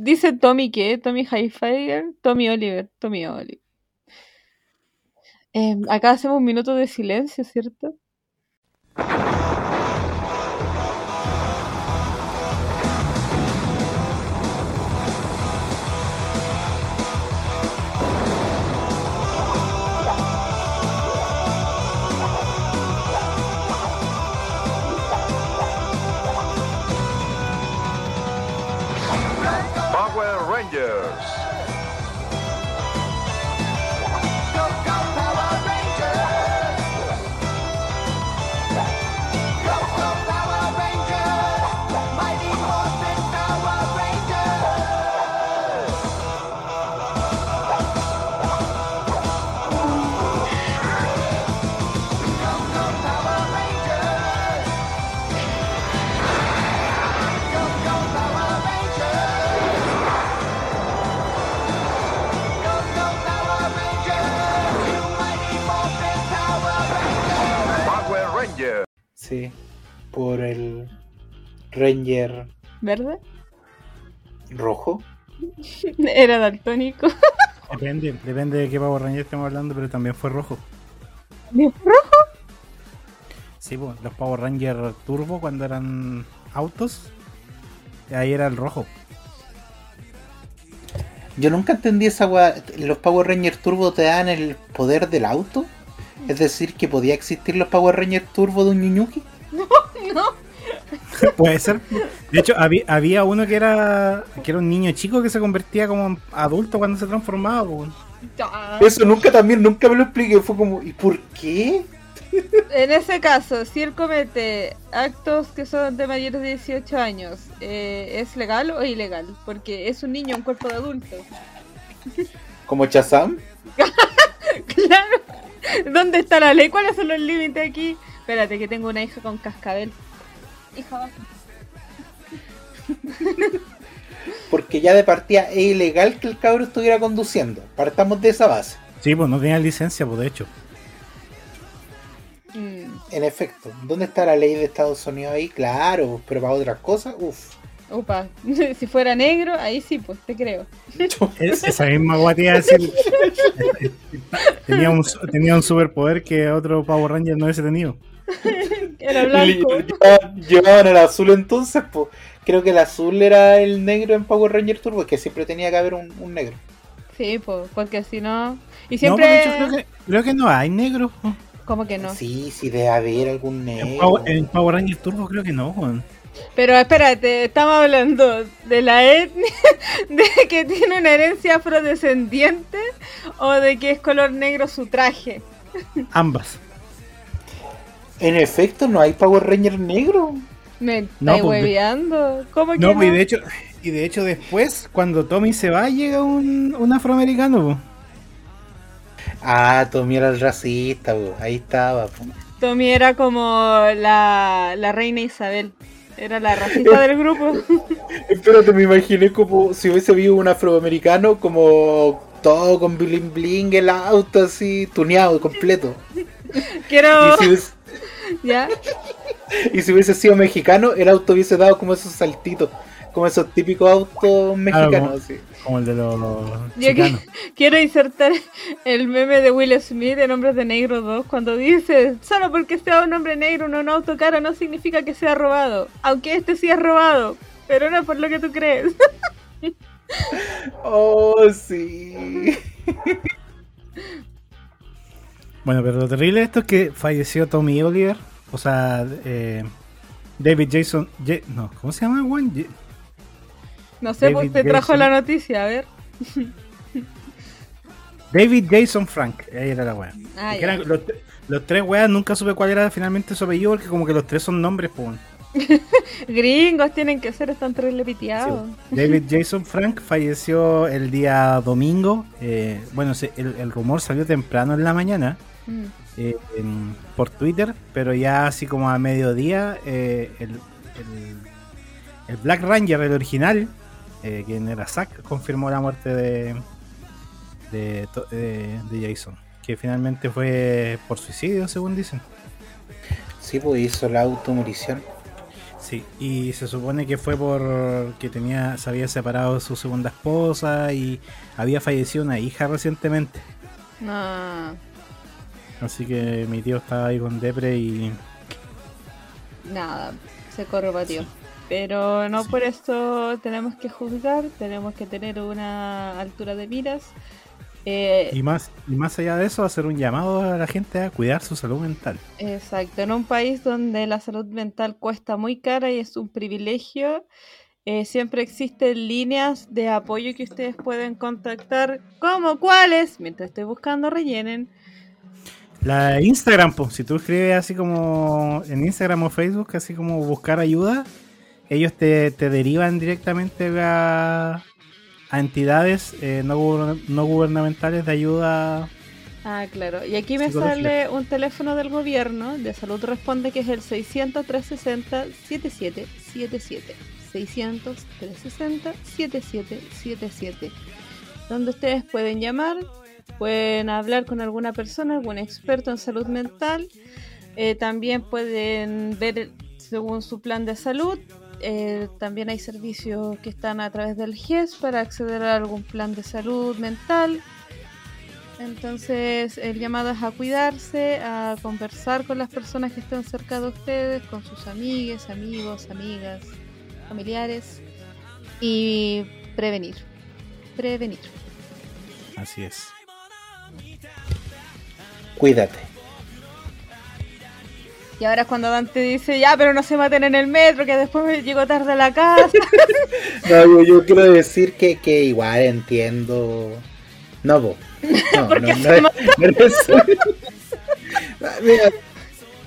Dice Tommy qué? Tommy Highfire, Tommy Oliver, Tommy Oliver. Em, acá hacemos un minuto de silencio, ¿cierto? Ranger ¿Verdad? rojo. Era daltónico. Depende, depende de qué Power Ranger estemos hablando, pero también fue rojo. Sí, pues, los Power Ranger Turbo cuando eran autos, ahí era el rojo. Yo nunca entendí esa weá. ¿Los Power Rangers Turbo te dan el poder del auto? Es decir, que podía existir los Power Rangers Turbo de un Ñuñuki. Puede ser. De hecho, había, había uno que era que era un niño chico que se convertía como en adulto cuando se transformaba. pues. Eso nunca también, nunca me lo expliqué. Fue como, ¿y por qué? En ese caso, si él comete actos que son de mayores de 18 años, eh, ¿es legal o ilegal? Porque es un niño en cuerpo de adulto. ¿Como Chazam? Claro. ¿Dónde está la ley? ¿Cuáles son los límites aquí? Espérate, que tengo una hija con cascabel. Hija. Porque ya de partida es ilegal que el cabro estuviera conduciendo. Partamos de esa base. Sí, pues no tenía licencia, pues de hecho. Mm, En efecto, ¿dónde está la ley de Estados Unidos ahí? Claro, pero para otras cosas, uff. upa. si fuera negro, ahí sí, pues te creo. Es- esa misma guatía decir. tenía, un, tenía un superpoder que otro Power Ranger no hubiese tenido. Era blanco. llevaban, el azul entonces, pues. Creo que el azul era el negro en Power Ranger Turbo, que siempre tenía que haber un, un negro. Sí, pues, porque si no. Y siempre. pues, creo que, creo que no hay negros. pues. ¿Cómo que no? Sí, sí, debe haber algún En negro. Power, en Power Ranger Turbo creo que no, weón. Pero espérate, estamos hablando de la etnia, de que tiene una herencia afrodescendiente o de que es color negro su traje. Ambas. En efecto, no hay Power Ranger negro. Me No, estáis pues, hueveando. ¿Cómo que No, no? pues y de hecho, y de hecho después, cuando Tommy se va, llega un, un afroamericano, pues. Ah, Tommy era el racista, po. ahí estaba. po. Tommy era como la, la reina Isabel. Era la racista del grupo. Espérate, me imaginé como si hubiese habido un afroamericano como todo con bling bling, el auto así, tuneado completo. Quiero. Y si, hubiese, ¿Ya? y si hubiese sido mexicano, el auto hubiese dado como esos saltitos, como esos típicos autos mexicanos. como- así. Como el de los Yo que- quiero insertar el meme de Will Smith en Hombres de Negro 2 cuando dice, solo porque sea un hombre negro en un auto caro no significa que sea robado, aunque este sí es robado, pero no por lo que tú crees. Oh, sí. Bueno, pero lo terrible de esto es que falleció Tommy Oliver. O sea, eh, David Jason. Ja- no, ¿cómo se llama? Ja- No sé, pues David te trajo Jason. la noticia, a ver. David Jason Frank. Ahí era la weá. Ah, eran los, los tres weas nunca supe cuál era finalmente su apellido porque como que los tres son nombres, pues. Gringos tienen que ser, están terrible piteados. David Jason Frank falleció el día domingo. eh, bueno, el, el rumor salió temprano en la mañana Mm. eh, en- por Twitter, pero ya así como a mediodía, eh, el, el- el Black Ranger, el original, eh, quien era Zack, confirmó la muerte de, de, de- de Jason, que finalmente fue por suicidio, según dicen. Sí, pues hizo la automorición. Sí, y se supone que fue por que tenía, se había separado de su segunda esposa y había fallecido una hija recientemente. No, Así que mi tío estaba ahí con depre y nada, se corrobatió. Pero no Sí. por esto tenemos que juzgar, tenemos que tener una altura de miras. Eh, Y más, y más allá de eso, hacer un llamado a la gente a cuidar su salud mental. Exacto, en un país donde la salud mental cuesta muy cara y es un privilegio, eh, siempre existen líneas de apoyo que ustedes pueden contactar, como cuáles, mientras estoy buscando rellenen. La Instagram, pues, si tú escribes así como en Instagram o Facebook, así como buscar ayuda, ellos te, te derivan directamente a, a entidades eh, no, guber- no gubernamentales de ayuda. Ah, claro. Y aquí me sale un teléfono del gobierno de salud responde que es el 600 360 7777. 600 360 7777. Donde ustedes pueden llamar, pueden hablar con alguna persona, algún experto en salud mental. Eh, también pueden ver según su plan de salud. Eh, también hay servicios que están a través del GES para acceder a algún plan de salud mental. Entonces el llamado es a cuidarse, a conversar con las personas que están cerca de ustedes, con sus amigues, amigos, amigas, familiares y prevenir. Prevenir. Así es. Cuídate. Y ahora es cuando Dante dice, ya, pero no se maten en el metro, que después me llego tarde a la casa. No, yo, yo quiero decir que, que igual entiendo. No, po. No, no, no, no es eso. Mira,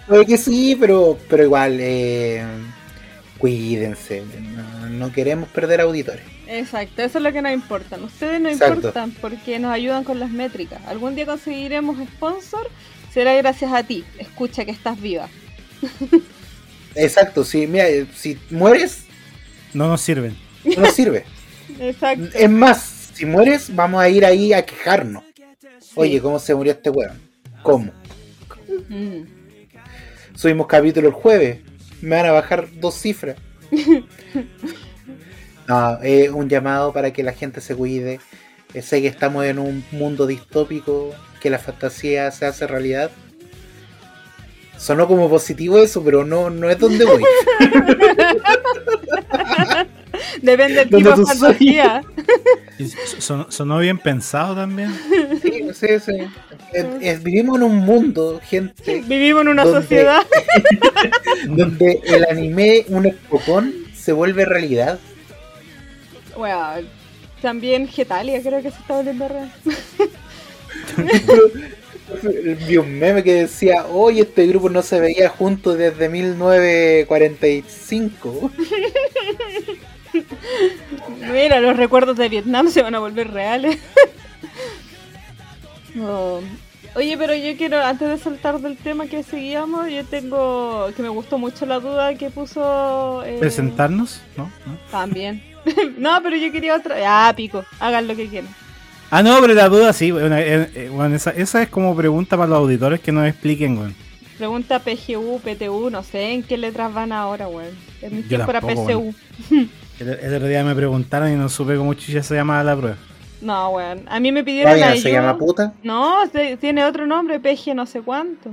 puede que sí, pero, pero igual, eh, cuídense. No, no queremos perder auditores. Exacto, eso es lo que nos importa. Ustedes no Exacto. importan porque nos ayudan con las métricas. Algún día conseguiremos sponsor, será gracias a ti. Escucha que estás viva. Exacto, sí, mira, eh, si mueres, No nos sirven. no nos sirve. Exacto. Es más, si mueres, vamos a ir ahí a quejarnos. Oye, ¿cómo se murió este weón? ¿Cómo? Mm. Subimos capítulo el jueves. Me van a bajar dos cifras. No, eh, un llamado para que la gente se cuide. Eh, sé que estamos en un mundo distópico, que la fantasía se hace realidad. Sonó como positivo eso, pero no, no es donde voy. Depende del ¿Dónde tipo de tú fantasía. Son- sonó bien pensado también. Sí, sí, sí. Es- es- vivimos en un mundo, gente, Vivimos en una sociedad. donde el anime, un espocón, se vuelve realidad. Bueno, también Getalia creo que se está volviendo real. Vi un meme que decía, hoy este grupo no se veía juntos desde 1945. Mira, los recuerdos de Vietnam se van a volver reales. Oh. Oye, pero yo quiero, antes de saltar del tema que seguíamos, yo tengo, que me gustó mucho la duda que puso... eh, Presentarnos, ¿no? ¿No? También. no, pero yo quería otra... Ah, pico, hagan lo que quieran. Ah, no, pero la duda sí. Bueno, eh, eh, bueno, esa, esa es como pregunta para los auditores que nos expliquen, weón. Pregunta PGU, PTU, no sé en qué letras van ahora, weón. En mi PCU. El, el otro día me preguntaron y no supe cómo chucha se llamaba la prueba. No, weón. A mí me pidieron no ayuda. se llama puta. No, se- tiene otro nombre, PG no sé cuánto.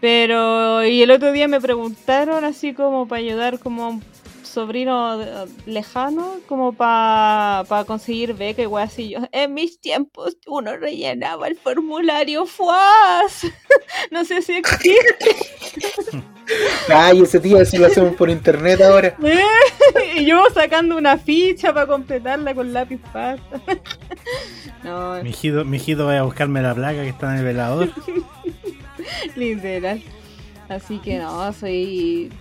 Pero, y el otro día me preguntaron así como para ayudar como a un sobrino de- lejano, como para conseguir beca, igual así yo. En mis tiempos uno rellenaba el formulario FUAS. no sé si existe. Ay, ese tío, eso lo hacemos por internet ahora. y yo sacando una ficha para completarla con lápiz pasta. no, Mi hijito, mi hijito va a buscarme la placa que está en el velador. Literal. Así que no, soy.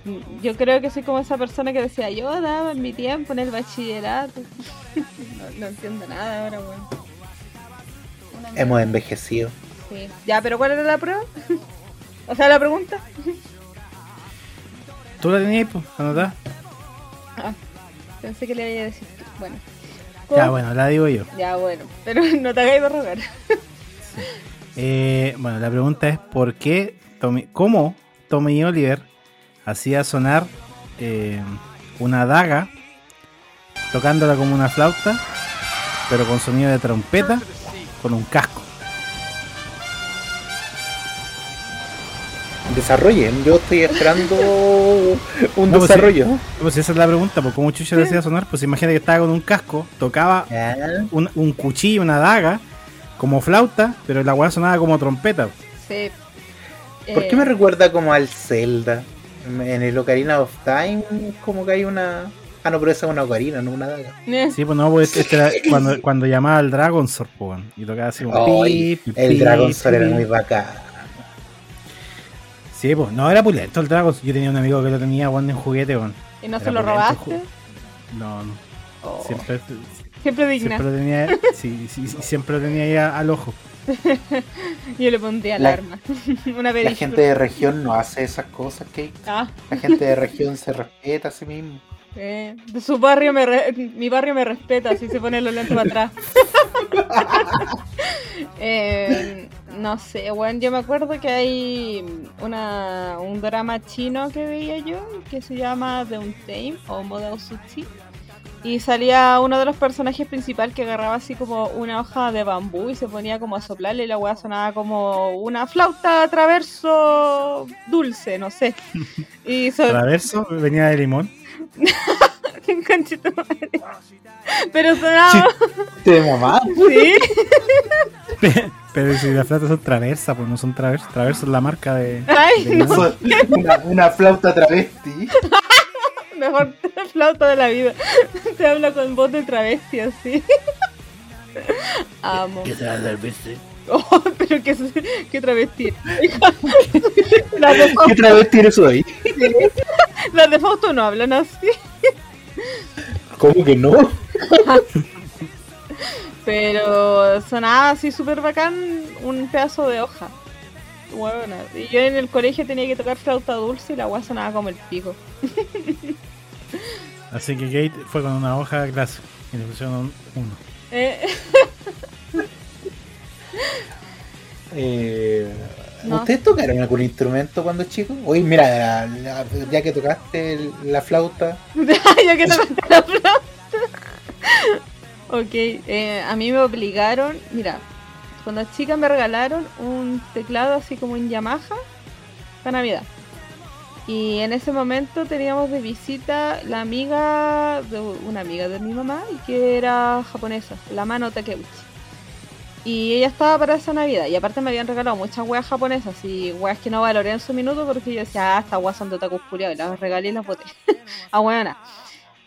Yo creo que soy como esa persona que decía, yo daba en mi tiempo en el bachillerato. no, no entiendo nada ahora, weón. Mierda. Hemos envejecido. Sí. Ya, pero ¿cuál era la prueba? o sea, la pregunta. ¿Tú la tenías, pues? ¿Anotada? Ah, pensé que le iba a decir tú. Bueno. Ya, bueno, la digo yo. Ya, bueno. Pero no te hagáis de rogar. Eh, bueno, la pregunta es: ¿por qué cómo Tommy Oliver hacía sonar eh, una daga tocándola como una flauta, pero con sonido de trompeta, con un casco. Desarrollen, yo estoy esperando un No, pues desarrollo. Pues esa es la pregunta, pues cómo chucha le hacía sonar, pues imagínate que estaba con un casco, tocaba un, un cuchillo, una daga, como flauta, pero la weá sonaba como trompeta. Sí. ¿Por Eh, qué me recuerda como al Zelda? En el Ocarina of Time, como que hay una. Ah, no, pero esa es una ocarina, no una daga. eh, Sí, pues no, pues este era cuando, cuando llamaba al Dragon Sword, pues, y tocaba así pi, pi, el Dragon Sword era muy bacán. Sí, pues, no, era pulento el Dragon. Yo tenía un amigo que lo tenía, weón, en juguete, weón. ¿Y no Era se lo pulento robaste? No, no. Oh, Siempre, siempre digna. siempre lo tenía, sí, sí, sí, siempre lo tenía ahí al ojo. Yo le pondría La- alarma. Una La gente de región no hace esas cosas, Kate. Ah, La gente de región se respeta a sí mismo. eh, de su barrio me re- mi barrio me respeta, así se pone los lentes para atrás. Eh, no sé, bueno, yo me acuerdo que hay una, un drama chino que veía yo que se llama The Untamed o Model Sushi. Y salía uno de los personajes principales que agarraba así como una hoja de bambú y se ponía como a soplarle y la weá sonaba como una flauta traverso dulce, no sé. Y so- Traverso venía de limón. Conchito madre. Pero sonaba, ¿Te mamá? sí. Pero si las flautas son traversas, pues no son traversos. Traverso es la marca de. Ay, de no, limón. Una, una flauta travesti. mejor flauta de la vida. Te habla con voz de travesti así. Amo. Oh, pero que, que travesti. Las de, ¿Qué travesti eres hoy? las de Fausto no hablan así. ¿Cómo que no? Pero sonaba así súper bacán un pedazo de hoja. Bueno, y yo en el colegio tenía que tocar flauta dulce y la weá sonaba como el pico. Así que Kate fue con una hoja de clase y le pusieron un uno. Eh, Eh, No. ¿Ustedes tocaron algún instrumento cuando chicos? Oye, mira, la- la- ya que tocaste el- la flauta, ya que tocaste la flauta. ok, eh, a mí me obligaron, mira, cuando chica me regalaron un teclado así como en Yamaha para Navidad. Y en ese momento teníamos de visita la amiga de una amiga de mi mamá y que era japonesa, la mano Takeuchi. Y ella estaba para esa Navidad. Y aparte me habían regalado muchas weas japonesas y weas que no valoré en su minuto porque yo decía, ah, estas weas son de otakus culiados", Y las regalé y las boté. ah, buena.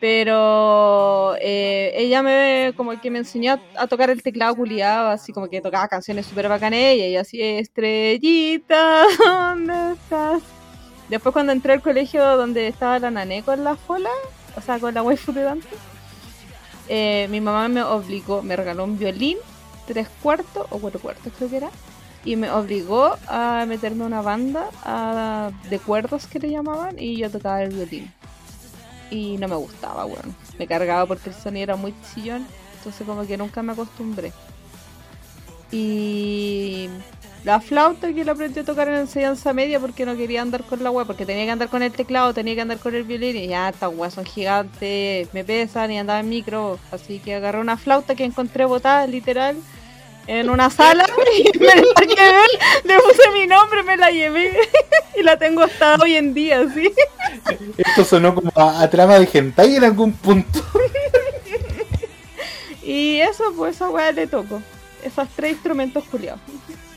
Pero eh, ella me como que me enseñó a, tocar el teclado culiado, así como que tocaba canciones súper bacanas y así, estrellita, ¿dónde estás? Después cuando entré al colegio donde estaba la nané con la fola, o sea, con la waifu de Dante, eh, mi mamá me obligó, me regaló un violín, tres cuartos o cuatro cuartos creo que era, y me obligó a meterme a una banda de cuerdos que le llamaban y yo tocaba el violín. Y no me gustaba, bueno, me cargaba porque el sonido era muy chillón, entonces como que nunca me acostumbré. Y la flauta que la aprendí a tocar en enseñanza media porque no quería andar con la wea, porque tenía que andar con el teclado, tenía que andar con el violín y ya estas weas son gigantes, me pesan y andaba en micro, así que agarré una flauta que encontré botada literal en una sala y me la llevé, le puse mi nombre, me la llevé y la tengo hasta hoy en día, ¿sí? esto sonó como a, a trama de hentai en algún punto. Y eso, pues esa wea le toco. Esos tres instrumentos culiados.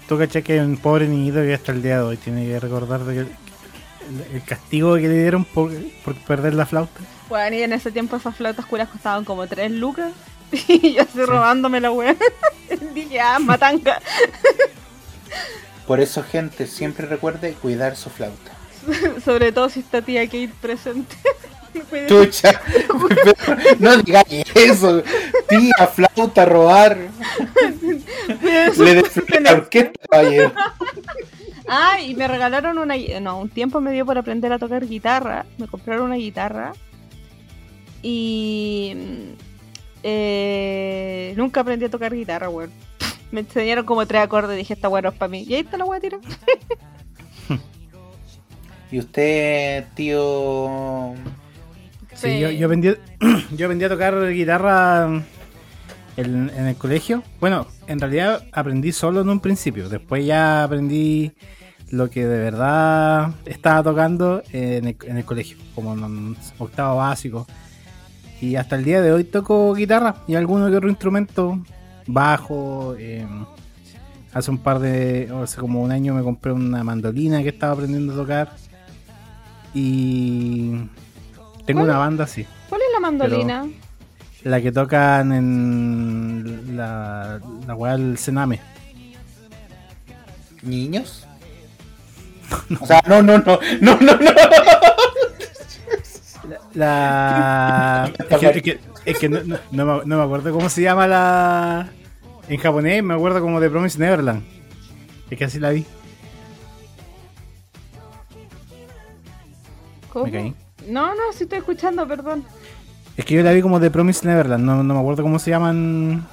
Tú caché que hay un pobre niñito que hasta el día de hoy tiene que recordar de que el, el castigo que le dieron por, por perder la flauta. Bueno, y en ese tiempo esas flautas curas costaban como 3 lucas. Y yo así robándome la wea. Dije, ah, matanga. Por eso, gente, siempre recuerde cuidar su flauta. Sobre todo si está tía Kate presente. Chucha, no digas eso. Tía, flauta, robar. Le desflé la orquesta, caballero. Ah, y me regalaron una No, un tiempo me dio por aprender a tocar guitarra. Me compraron una guitarra. Y. mm, eh, nunca aprendí a tocar guitarra, weón. Me enseñaron como tres acordes dije, esta weón no es para mí. Y ahí está la weá tira. Y usted, tío Sí, yo, yo, aprendí, yo aprendí a tocar guitarra en, en el colegio. Bueno, en realidad aprendí solo en un principio. Después ya aprendí lo que de verdad estaba tocando en el, en el colegio, como en octavo básico. Y hasta el día de hoy toco guitarra y alguno que otro instrumento, bajo. eh, hace un par de. Hace como un año me compré una mandolina que estaba aprendiendo a tocar. Y. Tengo una banda así. ¿Cuál es la mandolina? La que tocan en la, la weá del Sename. ¿Niños? O sea, no, no, no, no, no, no. La. es que, es que- es que no, no- no me, no me acuerdo cómo se llama la. En japonés me acuerdo como de Promise Neverland. Es que así la vi. ¿Cómo? Me caí. No, no, sí estoy escuchando, perdón. Es que yo la vi como de Promise Neverland. No, no me acuerdo cómo se llaman.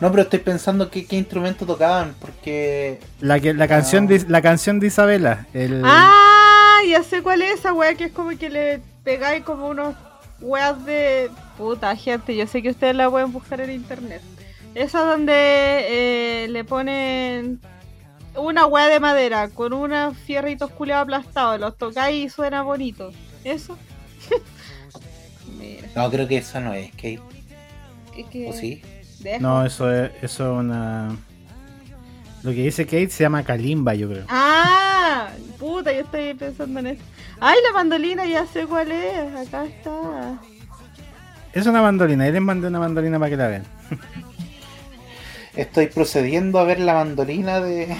No, pero estoy pensando qué, qué instrumento tocaban, porque La, que, la, canción Ah. de, la canción de Isabela. El, Ah, ya sé cuál es esa wea que es como que le pegáis como unos weas de puta gente. Yo sé que ustedes la pueden buscar en internet. Esa donde eh, le ponen una wea de madera con unos fierritos culeados aplastados. Los tocáis y suena bonito. ¿Eso? Mira, no, creo que eso no es, Kate. es que. ¿O sí? No, eso es, eso es una. Lo que dice Kate se llama Kalimba, yo creo. Ah, puta, yo estoy pensando en eso. Ay, la mandolina, ya sé cuál es. Acá está. Es una mandolina. Él les mandé una mandolina para que la vean. Estoy procediendo a ver la mandolina de.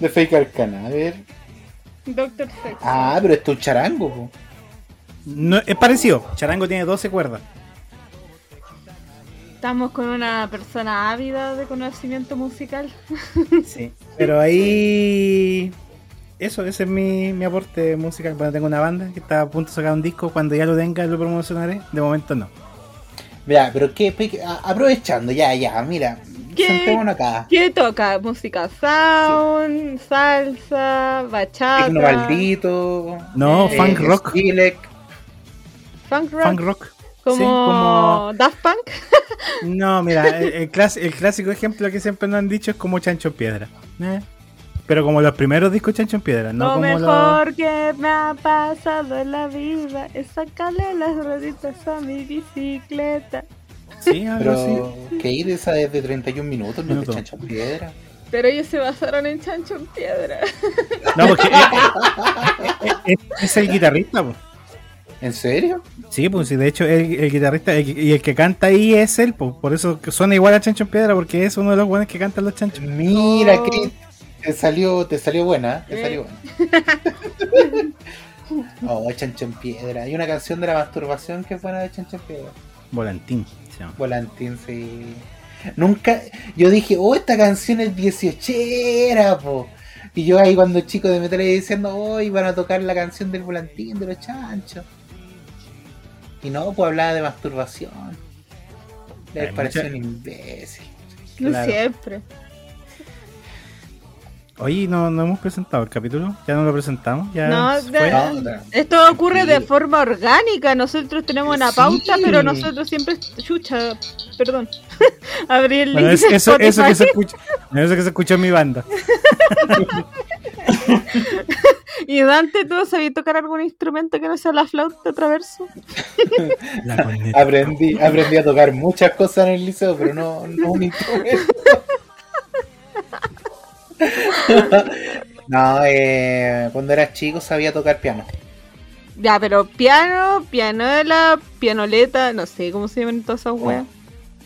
de Fake Arcana. A ver. Doctor Sex. Ah, pero esto es un charango, po. No, es parecido. Charango tiene 12 cuerdas. Estamos con una persona ávida de conocimiento musical. Sí. Pero ahí. Eso, ese es mi, mi aporte musical. Bueno, tengo una banda que está a punto de sacar un disco. Cuando ya lo tenga, lo promocionaré. De momento no. Mira, pero que aprovechando, ya, ya, mira. ¿Qué? Sentémonos acá. ¿Qué toca? Música sound, salsa, bachata, Tecno maldito. No, Eh, funk rock. Funk rock, Funk rock. como, Sí, como- Daft Punk. No, mira, el, el clas- el clásico ejemplo que siempre nos han dicho es como Chancho en Piedra. ¿eh? Pero como los primeros discos Chancho en Piedra, no Lo como mejor los. que me ha pasado en la vida es sacarle las rueditas a mi bicicleta. Sí, algo así. Pero Kate esa es de 31 minutos, no es de chancho en piedra. Pero ellos se basaron en Chancho en Piedra. No, porque es, es- es- es el guitarrista, pues. ¿En serio? Sí, pues sí, de hecho el, el guitarrista el- y el que canta ahí es él, pues. Por eso que suena igual a Chancho en Piedra, porque es uno de los buenos que cantan los chanchos. Mira, Oh. Kate. Te salió, te salió buena, te Eh. salió buena. oh, chancho en piedra. Hay una canción de la masturbación que es buena de chancho en piedra. Volantín, Volantín, sí. Nunca, yo dije, oh, esta canción es dieciochera, po. Y yo ahí cuando chico de metal ahí diciendo, oh, iban a tocar la canción del volantín de los chanchos. Y no, pues hablaba de masturbación. Hay Le pareció mucha- un imbécil. No Claro. siempre. Oye, no, no hemos presentado el capítulo, ya no lo presentamos, ya No, fue. de-. Esto ocurre de forma orgánica. Nosotros tenemos una Sí. pauta, pero nosotros siempre. Chucha, perdón. Abrí el Bueno, link. es- eso, eso que se escucha, eso que se escuchó en mi banda. Y Dante, ¿tú sabías tocar algún instrumento que no sea la flauta traverso? Aprendí, aprendí a tocar muchas cosas en el liceo, pero no, no un instrumento. no, eh, cuando era chico sabía tocar piano. Ya, pero piano, pianola, pianoleta, no sé cómo se llaman todas esas weas.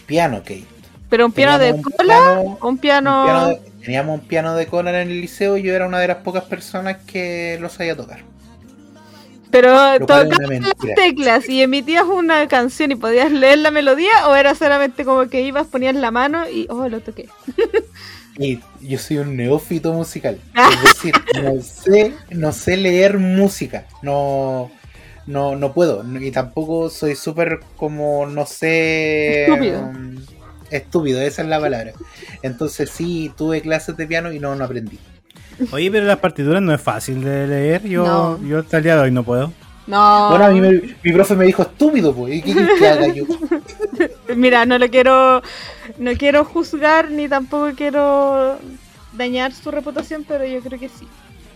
Piano, Kate. Pero un piano de un cola, piano- un un piano. piano de- teníamos un piano de cola en el liceo y yo era una de las pocas personas que lo sabía tocar. Pero tocabas las teclas y emitías una canción y podías leer la melodía, o era solamente como que ibas, ponías la mano y. Oh, lo toqué. Y yo soy un neófito musical. Es decir, no sé, no sé leer música. No, no, no puedo. Y tampoco soy súper como, no sé... Estúpido. um, estúpido, esa es la palabra. Entonces sí, tuve clases de piano y no, no aprendí. Oye, pero las partituras no es fácil de leer. Yo, No. yo hasta el día de hoy no puedo. No. Bueno, a mí me- mi profe me dijo estúpido, pues. ¿Y qué que haga yo? Mira, no lo quiero. No quiero juzgar ni tampoco quiero dañar su reputación, pero yo creo que sí.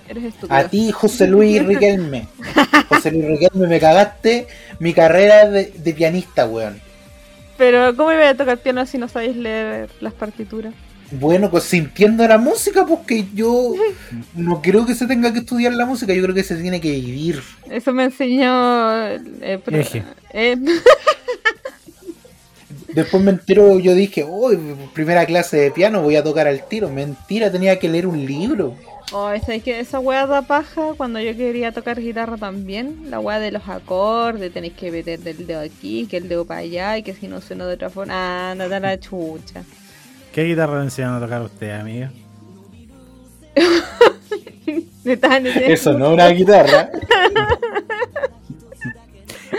Eres estúpido. A ti, José Luis Riquelme. José Luis Riquelme, me cagaste mi carrera de, de pianista, weón. Pero, ¿cómo iba a tocar piano si no sabéis leer las partituras? Bueno, pues sintiendo la música, porque yo no creo que se tenga que estudiar la música, yo creo que se tiene que vivir. Eso me enseñó. eh, Eje. eh, Después me entero, yo dije, oh, primera clase de piano, voy a tocar al tiro. Mentira, tenía que leer un libro. Oh, ¿sabes que esa wea da paja cuando yo quería tocar guitarra también? La wea de los acordes, tenéis que meter del dedo aquí, que el dedo para allá, y que si no suena de otra forma. Ah, no da la chucha. ¿Qué guitarra le enseñaron a tocar a usted, amiga? Eso no es una guitarra.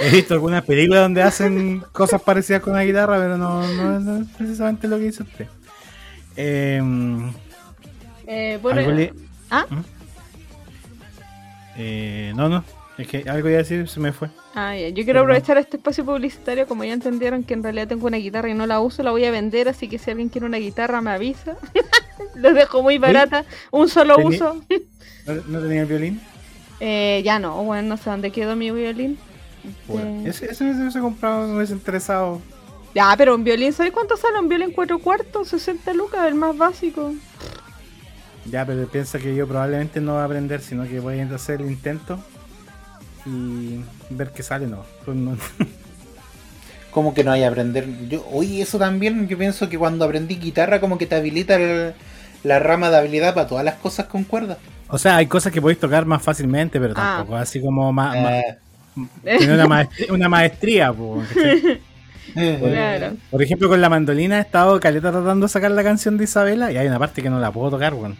He visto algunas películas donde hacen cosas parecidas con la guitarra, pero no, no, no es precisamente lo que dice usted. Em, Eh, bueno, le- ¿Ah? ¿Mm? Eh, no, no. Es que algo iba a decir, se me fue. Ah, ya. Yo quiero aprovechar este espacio publicitario, como ya entendieron que en realidad tengo una guitarra y no la uso, la voy a vender, así que si alguien quiere una guitarra me avisa. Los dejo muy barata, un solo Tení- uso. ¿No, no tenía el violín? Eh, ya no, bueno, no sé dónde quedó mi violín. Eh, Ese, ese me hubiese comprado, me hubiese interesado. Ya, pero un violín, ¿sabes cuánto sale un violín cuatro cuartos? 60 lucas, el más básico. Ya, pero piensa que yo probablemente no voy a aprender, sino que voy a hacer el intento y ver qué sale, no. Pues no- Como que no hay a aprender. Yo, oye, eso también, yo pienso que cuando aprendí guitarra, como que te habilita el- la rama de habilidad para todas las cosas con cuerdas. O sea, hay cosas que podéis tocar más fácilmente, pero Ah. tampoco así como más. más- Eh, tener una maestría, una maestría po, ¿cachai? eh, Claro. Por ejemplo, con la mandolina he estado caleta tratando de sacar la canción de Isabela y hay una parte que no la puedo tocar, weón.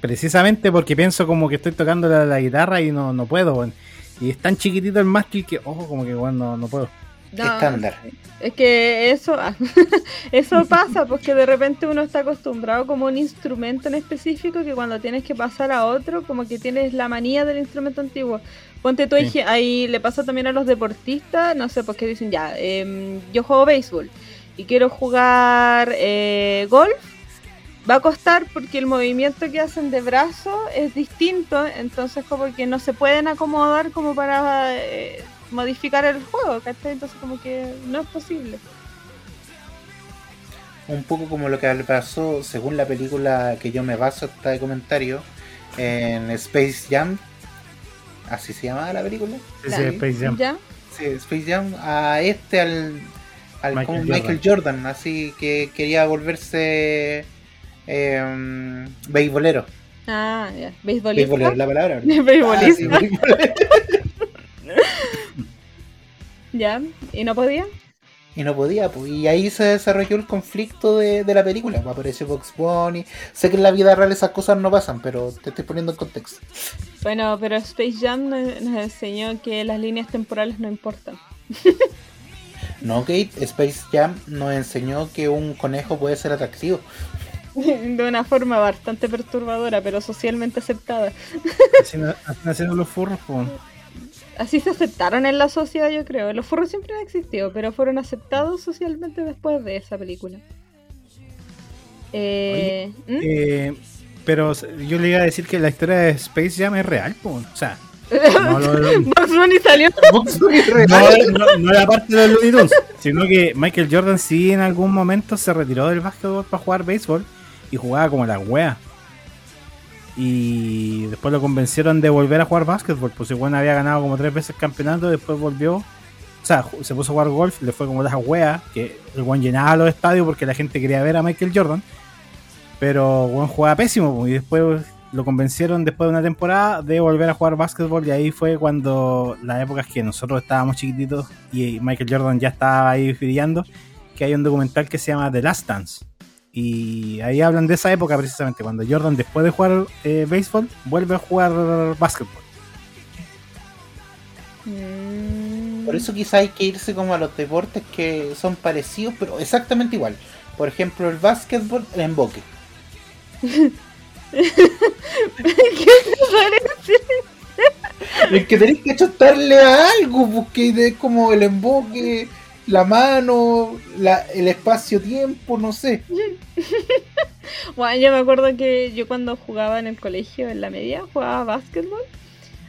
Precisamente porque pienso como que estoy tocando la, la guitarra y no, no puedo, weón. Y es tan chiquitito el mástil que, ojo, como que weón, no, no puedo. No, Estándar. Es que eso, eso pasa porque de repente uno está acostumbrado como a un instrumento en específico que cuando tienes que pasar a otro, como que tienes la manía del instrumento antiguo. Ponte tú, Sí. ahí- le pasa también a los deportistas, no sé, porque dicen ya, em, yo juego béisbol y quiero jugar eh, golf, va a costar porque el movimiento que hacen de brazo es distinto, entonces como que no se pueden acomodar como para eh, modificar el juego, ¿cachai? Entonces como que no es posible. Un poco como lo que le pasó, según la película que yo me baso este comentario, en Space Jam. Así se llamaba la película. Sí, sí, Space Jam. ¿Ya? Sí, Space Jam. A este, al, al Michael como Jordan. Michael Jordan. Así que quería volverse eh, beisbolero. Ah, ya. ¿Beisbolista? Beisbolero es la palabra. Beisbolista. Ah, sí, beisbolero. ¿Ya? ¿Y no podía? Y no podía, pues, y ahí se desarrolló el conflicto de, de la película. pues, Apareció Box Bunny. Sé que en la vida real esas cosas no pasan, pero te estoy poniendo en contexto. Bueno, pero Space Jam nos nos enseñó que las líneas temporales no importan. No, Kate, Space Jam nos enseñó que un conejo puede ser atractivo. De una forma bastante perturbadora, pero socialmente aceptada. Así na- así nacieron los furros. Así se aceptaron en la sociedad, yo creo. Los furros siempre han existido, pero fueron aceptados socialmente después de esa película. Eh, ¿hmm? Eh, pero yo le iba a decir que la historia de Space Jam es real, po. O sea, no, lo- lo- salió. No, no- no era parte de los Looney Tunes, sino que Michael Jordan sí en algún momento se retiró del básquetbol para jugar béisbol y jugaba como la wea. Y después lo convencieron de volver a jugar básquetbol, pues igual había ganado como tres veces el campeonato, después volvió, o sea, se puso a jugar golf, le fue como la wea, que el llenaba los estadios porque la gente quería ver a Michael Jordan, pero Juan jugaba pésimo, y después lo convencieron después de una temporada de volver a jugar básquetbol y ahí fue cuando las épocas que nosotros estábamos chiquititos y Michael Jordan ya estaba ahí brillando, que hay un documental que se llama The Last Dance. Y ahí hablan de esa época precisamente, cuando Jordan después de jugar eh, béisbol vuelve a jugar básquetbol. Mm. Por eso quizá hay que irse como a los deportes que son parecidos, pero exactamente igual. Por ejemplo, el básquetbol, el emboque. ¿Qué te? Es que tenés que chutarle a algo, porque es como el emboque, la mano, la, el espacio-tiempo, no sé. Bueno, yo me acuerdo que yo cuando jugaba en el colegio, en la media, jugaba básquetbol.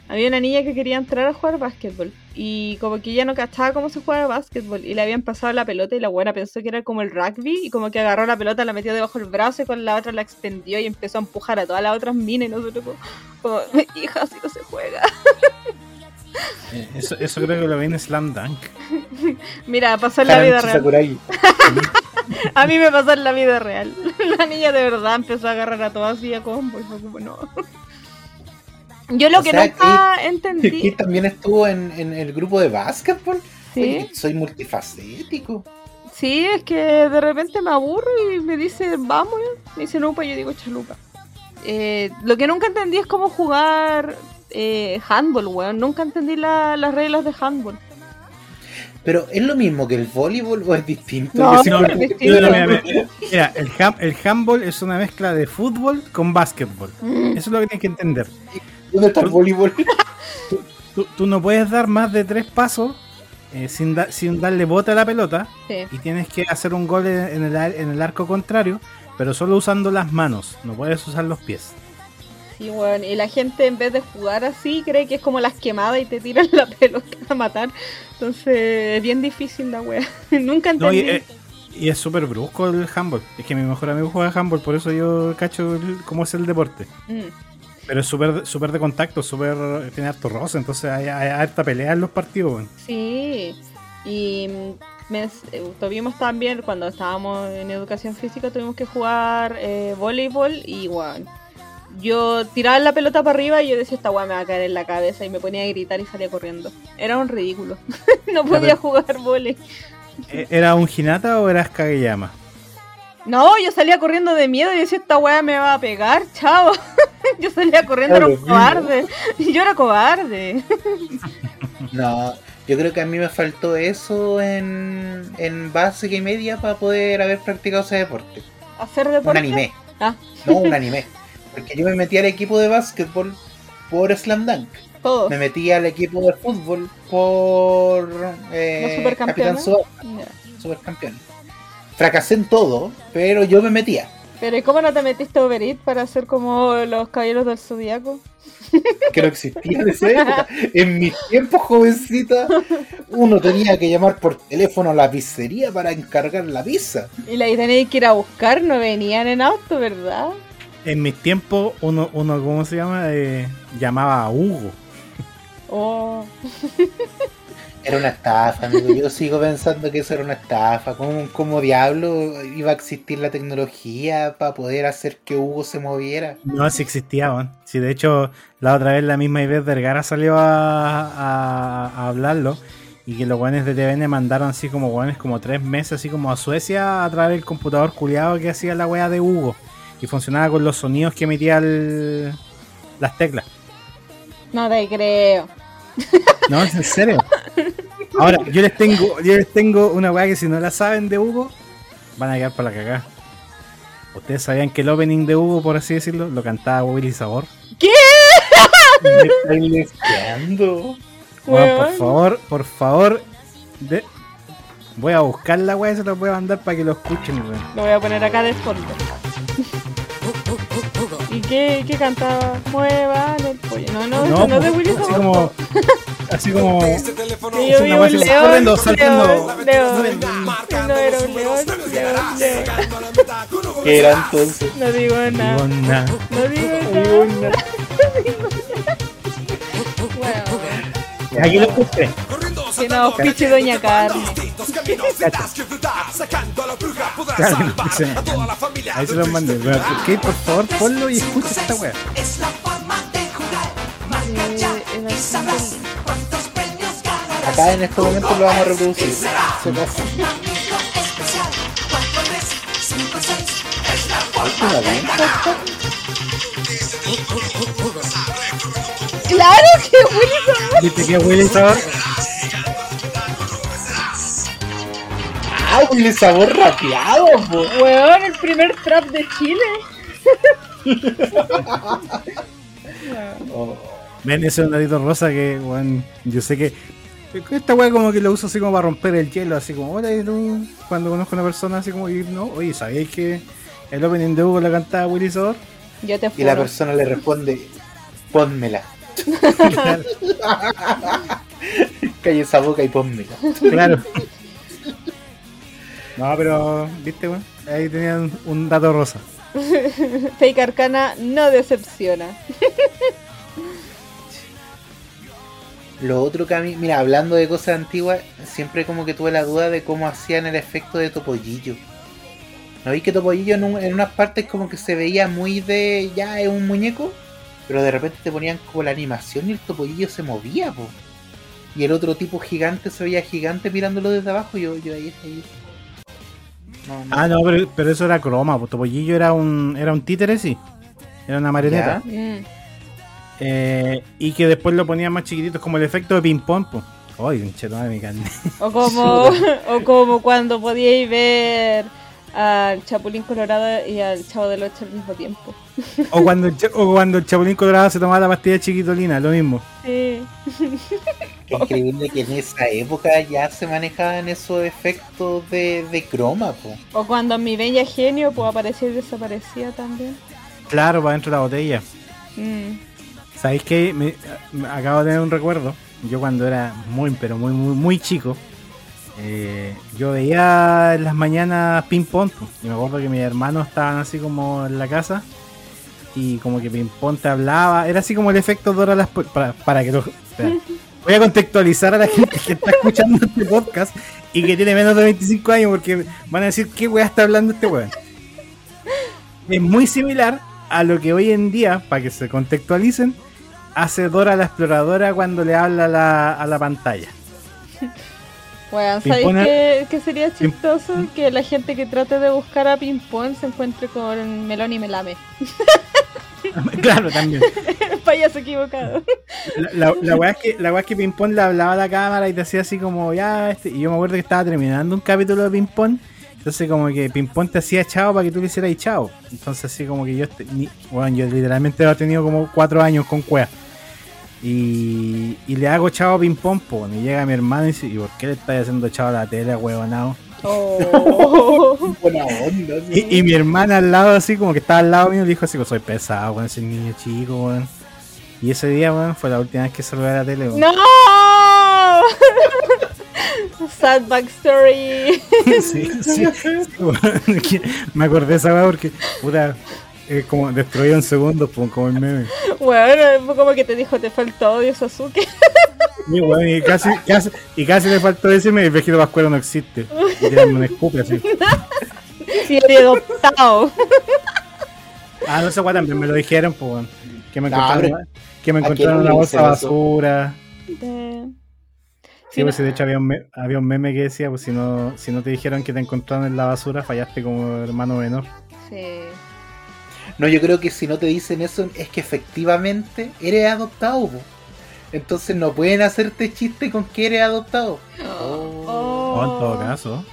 Había una niña que quería entrar a jugar básquetbol. Y como que ella no cachaba cómo se jugaba básquetbol. Y le habían pasado la pelota y la buena pensó que era como el rugby. Y como que agarró la pelota, la metió debajo del brazo y con la otra la extendió y empezó a empujar a todas las otras minas. Y nosotros como, como hija, así no se juega. Eh, Eso, eso creo que lo vi en Slam Dunk. Mira, pasó en la vida real. A mí me pasó en la vida real. La niña de verdad empezó a agarrar a todas y a combo. Y fue como, no. Yo lo O que sea, nunca que entendí. también estuvo en, en el grupo de básquetbol. Sí. Oye, soy multifacético. Sí, es que de repente me aburro y me dice, vamos, me dice Lupa y yo digo chalupa. Eh, lo que nunca entendí es cómo jugar eh, handball, weón. Nunca entendí la- las reglas de handball. Pero es lo mismo que el voleibol o es distinto. No, es distinto. Mira, mira, mira. Mira, el, ham- el handball es una mezcla de fútbol con básquetbol. Mm. Eso es lo que tienes que entender. ¿Dónde está el voleibol? Tú, tú no puedes dar más de tres pasos eh, sin, da- sin darle bote a la pelota Sí. y tienes que hacer un gol en el, en el arco contrario, pero solo usando las manos. No puedes usar los pies. Sí, weón. Y la gente en vez de jugar así cree que es como las quemadas y te tiran la pelota a matar. Entonces es bien difícil la wea. nunca No, y, entendí. eh, y es súper brusco el handball. Es que mi mejor amigo juega handball, por eso yo cacho el- cómo es el deporte. Mm. Pero es súper súper de contacto, súper tiene harto roce, entonces hay, hay harta pelea en los partidos. Sí, y mm, me, eh, tuvimos también, cuando estábamos en educación física, tuvimos que jugar eh, voleibol y bueno, yo tiraba la pelota para arriba y yo decía, esta weá me va a caer en la cabeza y me ponía a gritar y salía corriendo. Era un ridículo. no podía jugar volei. ¿E- ¿Era un Hinata o eras Kageyama? No, yo salía corriendo de miedo y decía, esta weá me va a pegar, chao. yo salía corriendo, era un cobarde. Yo era cobarde. No, yo creo que a mí me faltó eso en, en básica y media para poder haber practicado ese deporte. Hacer Un deporte. anime, Ah, no un anime. Porque yo me metí al equipo de básquetbol por Slam Dunk. todos. Me metí al equipo de fútbol por eh, Los. Capitán supercampeón. Fracasé en todo, pero yo me metía. Pero ¿y cómo no te metiste Over It para hacer como los caballeros del zodiaco? que no existía en esa época. En mis tiempos, jovencita, uno tenía que llamar por teléfono a la pizzería para encargar la pizza. Y la tenéis que ir a buscar, no venían en auto, ¿verdad? En mis tiempos, uno, uno ¿cómo se llama? Eh, llamaba a Hugo. Oh, Era una estafa, amigo. Yo sigo pensando que eso era una estafa. ¿Cómo, cómo diablo iba a existir la tecnología para poder hacer que Hugo se moviera? No, si existía, weón. Si de hecho, la otra vez la misma Ivette Vergara salió a, a- a hablarlo. Y que los guanes de TVN mandaron así como guanes como tres meses así como a Suecia a través del computador culiado que hacía la wea de Hugo. Y funcionaba con los sonidos que emitía el- las teclas. no te creo. No, es en serio. Ahora, yo les tengo, yo les tengo una weá que si no la saben de Hugo, van a quedar para la cagada. ¿Ustedes sabían que el opening de Hugo, por así decirlo, lo cantaba Willy Sabor? Me estáis lesqueando. Bueno, por favor, por favor, de- voy a buscar la weá y se la voy a mandar para que lo escuchen, weón. Lo voy a poner acá de fondo. ¿Y qué, qué cantaba? Muevan el pollo. No, no, no es de pues, Willy así como, así como, Que es yo vi un león, corriendo, saltando. león, león. No era un león, león, león. ¿Qué era entonces? No digo nada. No digo Digo, nada. no. Bueno, Aquí lo escuché. Que no, pichi doña Carmen. Dice, Ahí se los mandé. Bueno, ok, por favor, ponlo y escucha esta weá. Es la forma de jugar, marca ya y sabrás cuántos premios ganarás. Acá en este momento lo vamos a reproducir. Se pasa. Claro que Willy Sabor. ¿Viste que Willy Sabor? ¡Ah, Willy sabor rapeado, po! Weón, el primer trap de Chile. Oh. Ven ese datito rosa que, weón, yo sé que. Esta weá como que lo uso así como para romper el hielo, así como, hola, y tú, cuando conozco a una persona así como, y no, oye, ¿sabéis que el opening de Hugo la cantaba Willy Sabor? Yo te Y la persona le responde, pónmela. Calle esa boca y pónmela. Claro. No, pero, viste, weón, ahí tenían un dato rosa. Fake Arcana no decepciona. Lo otro que a mí, mira, hablando de cosas antiguas, siempre como que tuve la duda de cómo hacían el efecto de Topollillo. ¿No vi que Topollillo en, un- en unas partes como que se veía muy de, ya es un muñeco? Pero de repente te ponían como la animación y el Topollillo se movía, po. Y el otro tipo gigante se veía gigante mirándolo desde abajo y yo, yo ahí, ahí. No, no. Ah, no, pero, pero eso era croma, pues Topollillo era un, era un títere, sí. Era una marioneta. Mm. Eh, y que después lo ponían más chiquititos, como el efecto de ping-pong, pues. Ay, un cheto de mi carne. O como, o como cuando podíais ver al Chapulín Colorado y al Chavo del Ocho al mismo tiempo. O cuando, el, o cuando el Chapulín Colorado se tomaba la pastilla chiquitolina, lo mismo. Sí. Qué increíble que en esa época ya se manejaban esos efectos de, de croma, po. O cuando mi bella genio pues aparecía y desaparecía también. Claro, para dentro de la botella. Mm. ¿Sabéis que me, me acabo de tener un recuerdo? Yo cuando era muy, pero muy, muy, muy chico, eh, yo veía en las mañanas ping pong. po, Y me acuerdo que mis hermanos estaban así como en la casa y como que ping pong te hablaba. Era así como el efecto Dora las para, para que lo, espera. Voy a contextualizar a la gente que está escuchando este podcast y que tiene menos de 25 años porque van a decir qué weá está hablando este weón. Es muy similar a lo que hoy en día, para que se contextualicen, hace Dora la exploradora cuando le habla a la, a la pantalla. Bueno, ¿sabéis qué sería chistoso? Que la gente que trate de buscar a Pimpón se encuentre con Melón y Melame. claro, también. Payaso equivocado. La, la, la weá es que, la es que Ping Pong le hablaba a la cámara y te hacía así como, ya, este. Y yo me acuerdo que estaba terminando un capítulo de Ping Pong. Entonces, como que Ping Pong te hacía chao para que tú le hicieras chao. Entonces, así como que yo, este- ni- bueno, yo literalmente he tenido como cuatro años con cueva. Y, y le hago chao a Ping Pong, po, y llega mi hermano y dice, ¿y por qué le estás haciendo chao a la tele, huevonao? Oh. Buena onda, ¿sí? Y, y mi hermana al lado, así como que estaba al lado mío, le dijo así, como soy pesado, weón, soy niño chico, weón. Y ese día, weón, fue la última vez que saludé a la tele, weón. ¡No! Sad backstory. sí, sí, sí, weón, que me acordé de esa weá porque, puta, es como destruido en segundos, pues, como el meme. Bueno, fue como que te dijo, te falta odio, Sasuke. Y, y casi, casi, y casi le faltó decirme, el viejito Pascuero no existe. Y tirarme un escupe así. Sí, adoptado. Ah, no sé, weón, también me lo dijeron, pues. Que me No, encontraron, que me ¿A encontraron una bolsa basura. Sí, pues de hecho había un, me- había un meme que decía, pues si no, si no te dijeron que te encontraron en la basura, fallaste como hermano menor. Sí. No, yo creo que si no te dicen eso es que efectivamente eres adoptado, po. Entonces no pueden hacerte chiste con que eres adoptado. Oh. Oh. En todo caso.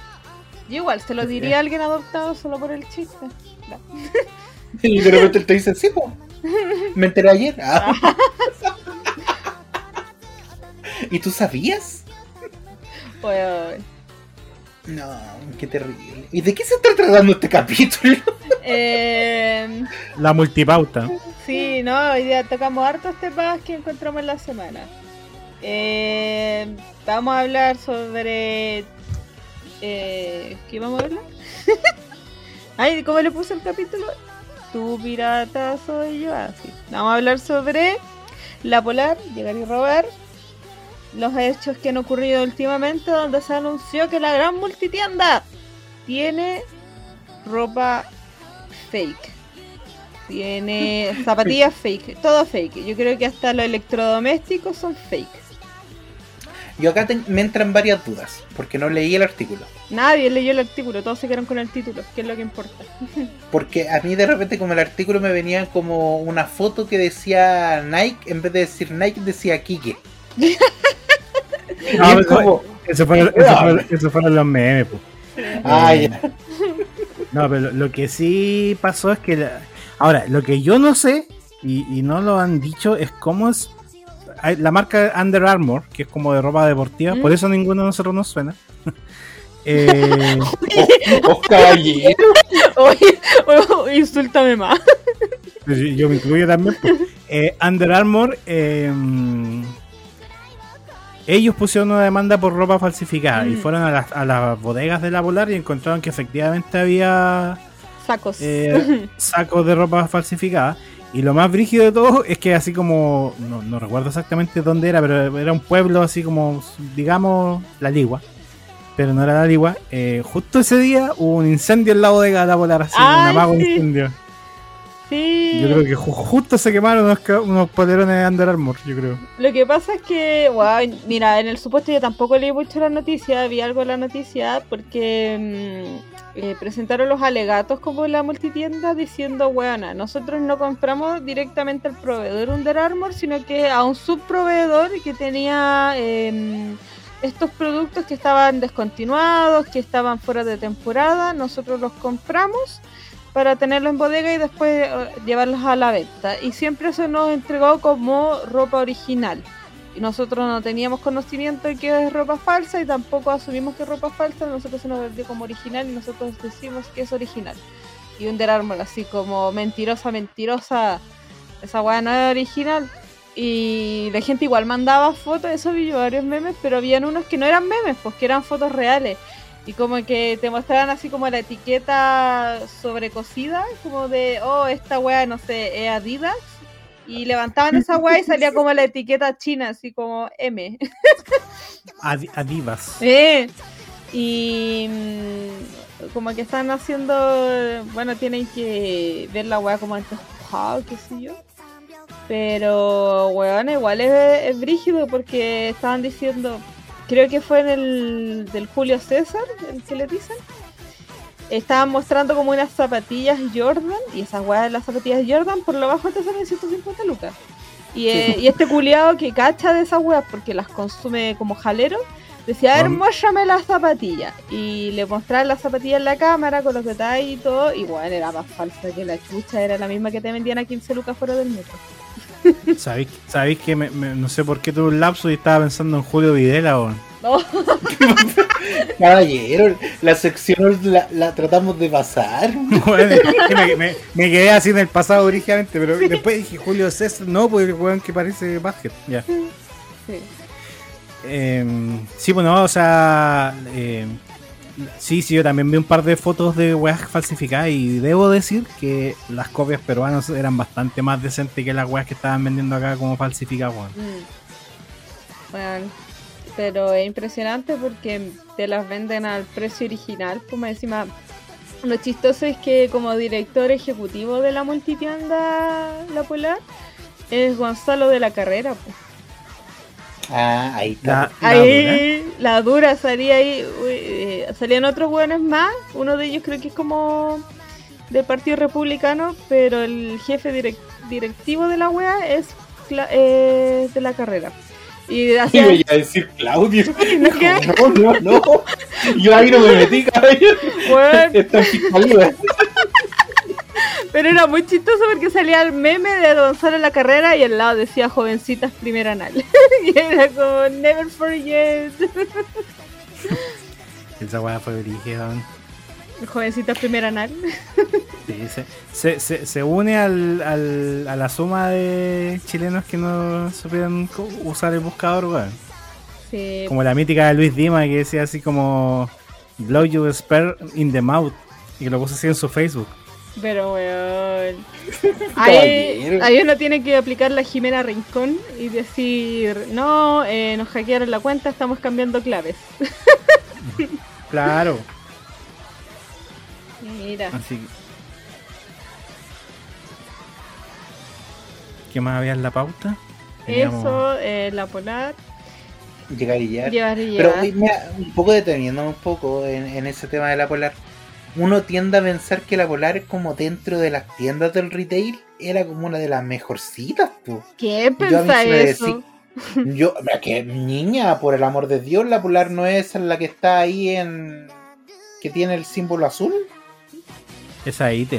Yo igual se lo diría a alguien adoptado solo por el chiste. No. Y de repente te dicen, sí, po. Me enteré ayer. Ah. ¿Y tú sabías? Bueno, No, qué terrible. ¿Y de qué se está tratando este capítulo? eh, La multipauta. sí, no, hoy día tocamos hartos temas que encontramos en la semana. Eh, vamos a hablar sobre... Eh, ¿Qué vamos a hablar? Ay, ¿cómo le puse el capítulo? Tu pirata soy yo. Así. Vamos a hablar sobre la polar, llegar y robar. Los hechos que han ocurrido últimamente, donde se anunció que la gran multitienda tiene ropa fake. Tiene zapatillas fake, todo fake. Yo creo que hasta los electrodomésticos son fake. Yo acá te- me entran varias dudas, porque no leí el artículo. Nadie leyó el artículo, todos se quedaron con el título, que es lo que importa. Porque a mí de repente como el artículo me venía como una foto que decía Nike, en vez de decir Nike decía Kike. No, Y es pero como, Eso fueron, eso fueron- eso fueron los memes, po. Eh, ya. No, pero lo, lo que sí pasó es que. la- Ahora, lo que yo no sé, y, y no lo han dicho, es cómo es la marca Under Armour, que es como de ropa deportiva, ¿Mm? por eso ninguno de nosotros nos suena. Eh, ¡Oh, caballero! Oye, oye, insúltame más. yo, yo me incluyo también. pues. Eh, Under Armour, eh, ellos pusieron una demanda por ropa falsificada y Mm. fueron a las, a las bodegas de la Polar y encontraron que efectivamente había Sacos. eh, sacos de ropa falsificada. Y lo más brígido de todo es que así como, no, no recuerdo exactamente dónde era, pero era un pueblo así como, digamos, La Ligua. Pero no era La Ligua. eh, justo ese día hubo un incendio en la bodega de la Polar, así, un amago sí. incendio. Sí. Yo creo que ju- justo se quemaron unos, unos polerones de Under Armour, yo creo. Lo que pasa es que, guau, mira, en el supuesto yo tampoco leí mucho la noticia, vi algo en la noticia porque mm, eh, presentaron los alegatos como en la multitienda diciendo, weona, nosotros no compramos directamente al proveedor Under Armour, sino que a un subproveedor que tenía em, estos productos que estaban descontinuados, que estaban fuera de temporada, nosotros los compramos para tenerlo en bodega y después eh, llevarlos a la venta. Y siempre se nos entregó como ropa original. Y nosotros no teníamos conocimiento de que es ropa falsa y tampoco asumimos que es ropa falsa. Nosotros se nos vendió como original y nosotros decimos que es original. Y Under Armour así como mentirosa, mentirosa. Esa weá no es original. Y la gente igual mandaba fotos, eso vi yo varios memes, pero habían unos que no eran memes, pues que eran fotos reales. Y como que te mostraban así como la etiqueta sobrecocida, como de, oh, esta weá, no sé, es Adidas. Y levantaban esa weá y salía como la etiqueta china, así como M. Adi- Adivas. Eh, Y mm, como que están haciendo, bueno, tienen que ver la weá como antes, qué sé yo. Pero, weón, igual es, es brígido porque estaban diciendo, creo que fue en el del Julio César, el que le dicen. Estaban mostrando como unas zapatillas Jordan, y esas weas de las zapatillas Jordan por lo bajo te salen 150 lucas. Y, eh, y este culiado que cacha de esas weas porque las consume como jalero, decía, a ver, muéstrame las zapatillas. Y le mostraban las zapatillas en la cámara con los detalles y todo, y bueno, era más falsa que la chucha, era la misma que te vendían a 15 lucas fuera del metro. ¿Sabéis, sabéis que me- me- no sé por qué tuve un lapso y estaba pensando en Julio Videla, weón? No, Caballero, la sección la, la tratamos de pasar. Bueno, me, me- me quedé así en el pasado originalmente, pero después dije Julio César, no, pues el weón que parece Basket. Ya. sí. Eh, sí, bueno, o sea, eh, sí, sí, yo también vi un par de fotos de weas falsificadas y debo decir que las copias peruanas eran bastante más decentes que las weas que estaban vendiendo acá como falsificadas, weón. Mm. Bueno, pero es impresionante porque te las venden al precio original. Como encima, lo chistoso es que como director ejecutivo de la multitienda La Polar es Gonzalo de la Carrera. pues. Ah, ahí está. la ahí la dura salía ahí, uy, eh, salían otros buenos más. Uno de ellos creo que es como del Partido Republicano, pero el jefe direc- directivo de la wea es Cla- eh, de la carrera. Y Iba a decir Claudio. ¿No qué? No, no, no. Yo ahí no me metí, caballero. Weón, Está en fiscalía. Pero era muy chistoso porque salía el meme de Gonzalo en la carrera y al lado decía jovencitas primer anal. y era como never forget. Esa wea fue weón. jovencitas primer anal. Sí, se, se, se, se une al, al, a la suma de chilenos que no supieron usar el buscador, weón. Sí, Como la mítica de Luis Dima que decía así como Blow you spare in the mouth. Y que lo puso así en su Facebook. Pero weón. Ahí, ahí uno tiene que aplicar la Jimena Rincón y decir, no, eh, nos hackearon la cuenta, estamos cambiando claves. Claro. Mira. Así que. ¿Qué más había en la pauta? Teníamos- Eso, eh, la polar, Llegar y Pero mira, un poco deteniéndome un poco en, en ese tema de la polar. Uno tiende a pensar que la polar es como dentro de las tiendas del retail, era como una de las mejorcitas, po. ¿Qué Yo a mí pensáis eso? decí- Yo, mira, que niña, por el amor de Dios, la polar no es la que está ahí en. que tiene el símbolo azul. Esa IT.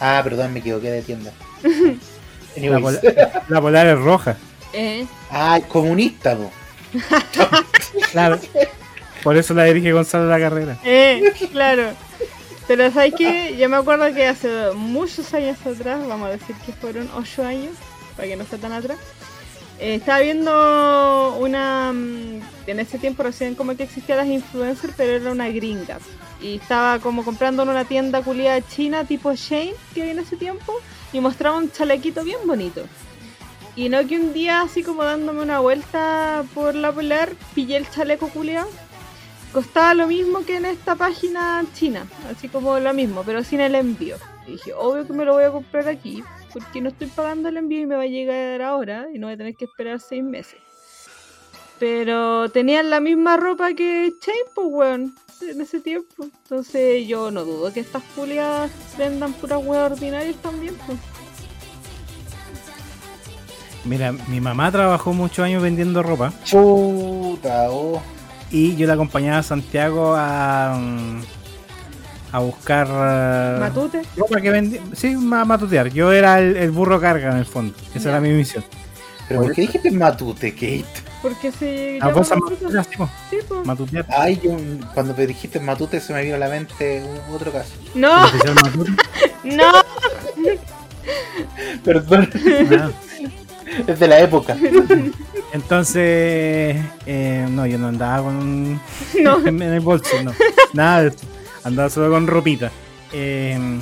Ah, perdón, me equivoqué de tienda. La, pola- la polar es roja. Eh, Ah, comunista, po. Claro. Por eso la dirige Gonzalo la carrera. eh, claro. Pero ¿sabes qué? Yo me acuerdo que hace muchos años atrás, vamos a decir que fueron 8 años, para que no sea tan atrás, eh, estaba viendo una... mm, En ese tiempo recién como que existían las influencers, pero era una gringa. Y estaba como comprando en una tienda culiada china tipo Shane que había en ese tiempo y mostraba un chalequito bien bonito. Y no que un día así como dándome una vuelta por la polar, pillé el chaleco culiado. Costaba lo mismo que en esta página china, así como lo mismo, pero sin el envío. Y dije, obvio que me lo voy a comprar aquí, porque no estoy pagando el envío y me va a llegar ahora y no voy a tener que esperar seis meses. Pero tenían la misma ropa que Chain, pues weón, en ese tiempo. Entonces yo no dudo que estas culias vendan puras weas ordinarias también, pues. Mira, mi mamá trabajó muchos años vendiendo ropa Puta, oh. Y yo la acompañaba a Santiago a, mm, a buscar eh, Matute. ropa que vendía. Sí, a matutear. Yo era el, el burro carga en el fondo. Esa era mi misión. ¿Pero por qué dijiste matute, Kate? Porque se A llama vos matutear, sí, pues. matutear. Ay, yo, cuando me dijiste matute se me vino a la mente otro caso. No, El oficial matute. no. Perdón, Ah. es de la época. Entonces, eh, no, yo no andaba con un No. en el bolso, no. Nada de eso. Andaba solo con ropita. Eh,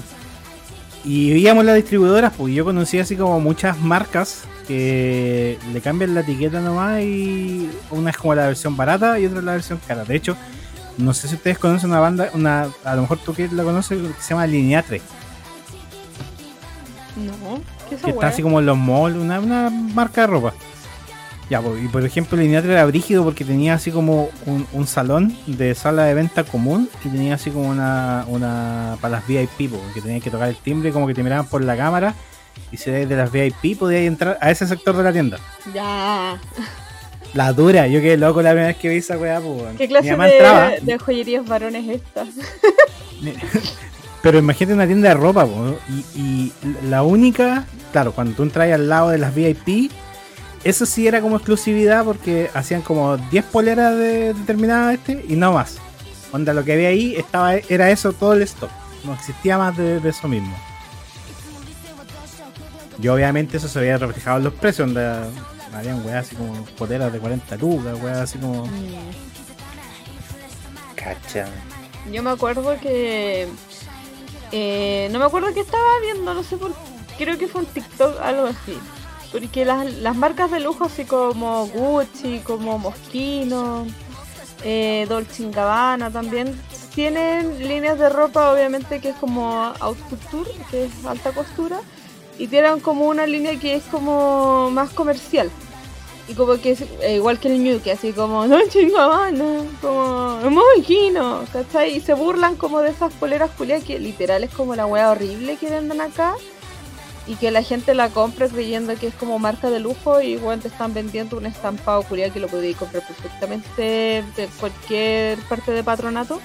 y veíamos las distribuidoras, pues yo conocí así como muchas marcas que le cambian la etiqueta nomás y una es como la versión barata y otra es la versión cara. De hecho, no sé si ustedes conocen una banda, una a lo mejor tú que la conoces, que se llama Lineatre, No. ¿Qué es esa que está así como en los malls, una, una marca de ropa. Ya, y por ejemplo, Lineatre era brígido porque tenía así como un, un salón de sala de venta común y tenía así como una, una para las VIP, po, que tenías que tocar el timbre como que te miraban por la cámara y si eres de las VIP podías entrar a ese sector de la tienda. Ya. La dura, yo quedé loco la primera vez que vi esa weá, pues. ¿Qué clase de joyerías varones estas? Pero imagínate una tienda de ropa, po, y, y la única, claro, cuando tú entras al lado de las VIP, eso sí era como exclusividad porque hacían como 10 poleras de determinada este y no más. Onda, lo que había ahí estaba, era eso todo el stock. No existía más de, de eso mismo. Y obviamente eso se había reflejado en los precios, onda, habían weas así como poleras de 40 lucas, weas así como... Cacha. Yo me acuerdo que. Eh, no me acuerdo que estaba viendo, no sé por Creo que fue un TikTok, algo así. Porque las, las marcas de lujo, así como Gucci, como Moschino, eh, Dolce Gabbana también, tienen líneas de ropa, obviamente, que es como haute que es alta costura. Y tienen como una línea que es como más comercial. Y como que es eh, igual que el New, que así como, no chingabana, como, Moschino, ¿cachai? Y se burlan como de esas poleras culiadas que literal es como la wea horrible que venden acá. Y que la gente la compra creyendo que es como marca de lujo y igual te están vendiendo un estampado culiado que lo podéis comprar perfectamente de cualquier parte de patronato.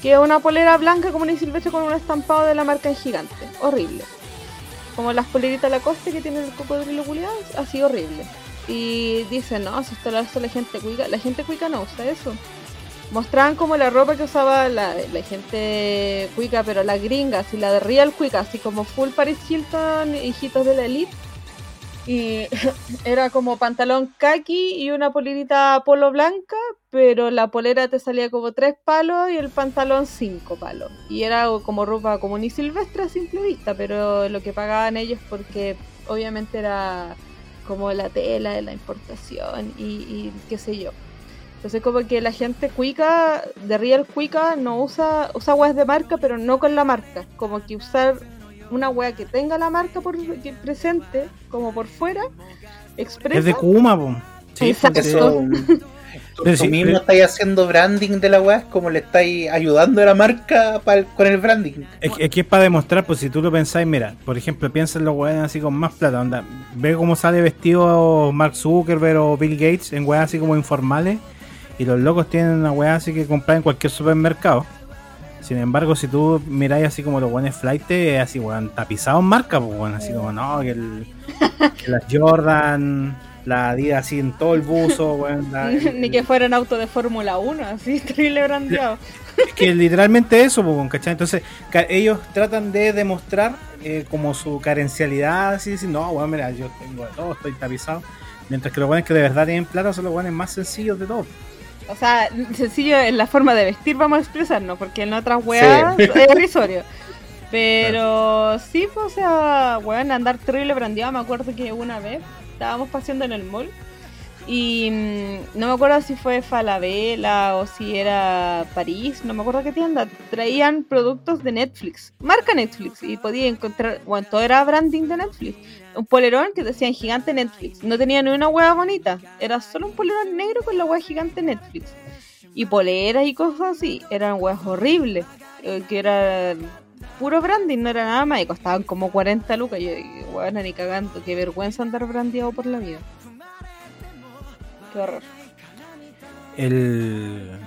Que es una polera blanca como una silvestre con un estampado de la marca en gigante. Horrible. Como las poleritas Lacoste que tienen el cocodrilo culiado, así horrible. Y dicen, no, si esto lo hace la gente cuica. La gente cuica no usa eso. Mostraban como la ropa que usaba la, la gente cuica, pero la gringa, así la de Real Cuica, así como full Paris Hilton, hijitos de la elite. Y era como pantalón kaki y una polerita polo blanca, pero la polera te salía como tres palos y el pantalón cinco palos. Y era como ropa común y silvestre a simple vista, pero lo que pagaban ellos porque obviamente era como la tela de la importación y, y qué sé yo. Entonces como que la gente cuica, de real cuica, no usa, usa weas de marca, pero no con la marca. Como que usar una wea que tenga la marca por que presente, como por fuera, expresa. Es de Kuma, po. Sí, Exacto. Eso. Tú, mismo pero- estáis haciendo branding de la weá, es como le estáis ayudando a la marca con el branding. Es, que- es que es para demostrar, pues si tú lo pensáis, mira, por ejemplo, piensa en los weones así con más plata, onda, ve cómo sale vestido Mark Zuckerberg o Bill Gates en weas así como informales, y los locos tienen una wea así que comprar en cualquier supermercado. Sin embargo, si tú miráis así como los weones flight, es así, weón, tapizados en marca, pues weón, así como, no, que, el, que las Jordan la Adidas así en todo el buzo, weón. la- Ni que fuera un auto de Fórmula 1, así, terrible brandeado. Es que literalmente eso, weón, ¿cachai? Entonces, ellos tratan de demostrar eh, como su carencialidad, así decir, no, weón, mira, yo tengo de todo, estoy tapizado. Mientras que los buenos que de verdad tienen plata son los buenos más sencillos de todos. O sea, sencillo en la forma de vestir, vamos a expresarnos, porque en otras weas es irrisorio. Pero sí, pues, o sea, weón, andar terrible brandeado. Me acuerdo que una vez estábamos paseando en el mall y mm, no me acuerdo si fue Falabella o si era París, no me acuerdo qué tienda. Traían productos de Netflix, marca Netflix, y podía encontrar, bueno, todo era branding de Netflix. Un polerón que decía en gigante Netflix. No tenía ni una hueá bonita, era solo un polerón negro con la hueá gigante Netflix. Y poleras y cosas así, eran hueas horribles, eh, que era puro branding, no era nada más, y costaban como 40 lucas. Yo dije, bueno, ni cagando, qué vergüenza andar brandeado por la vida. Qué horror. El.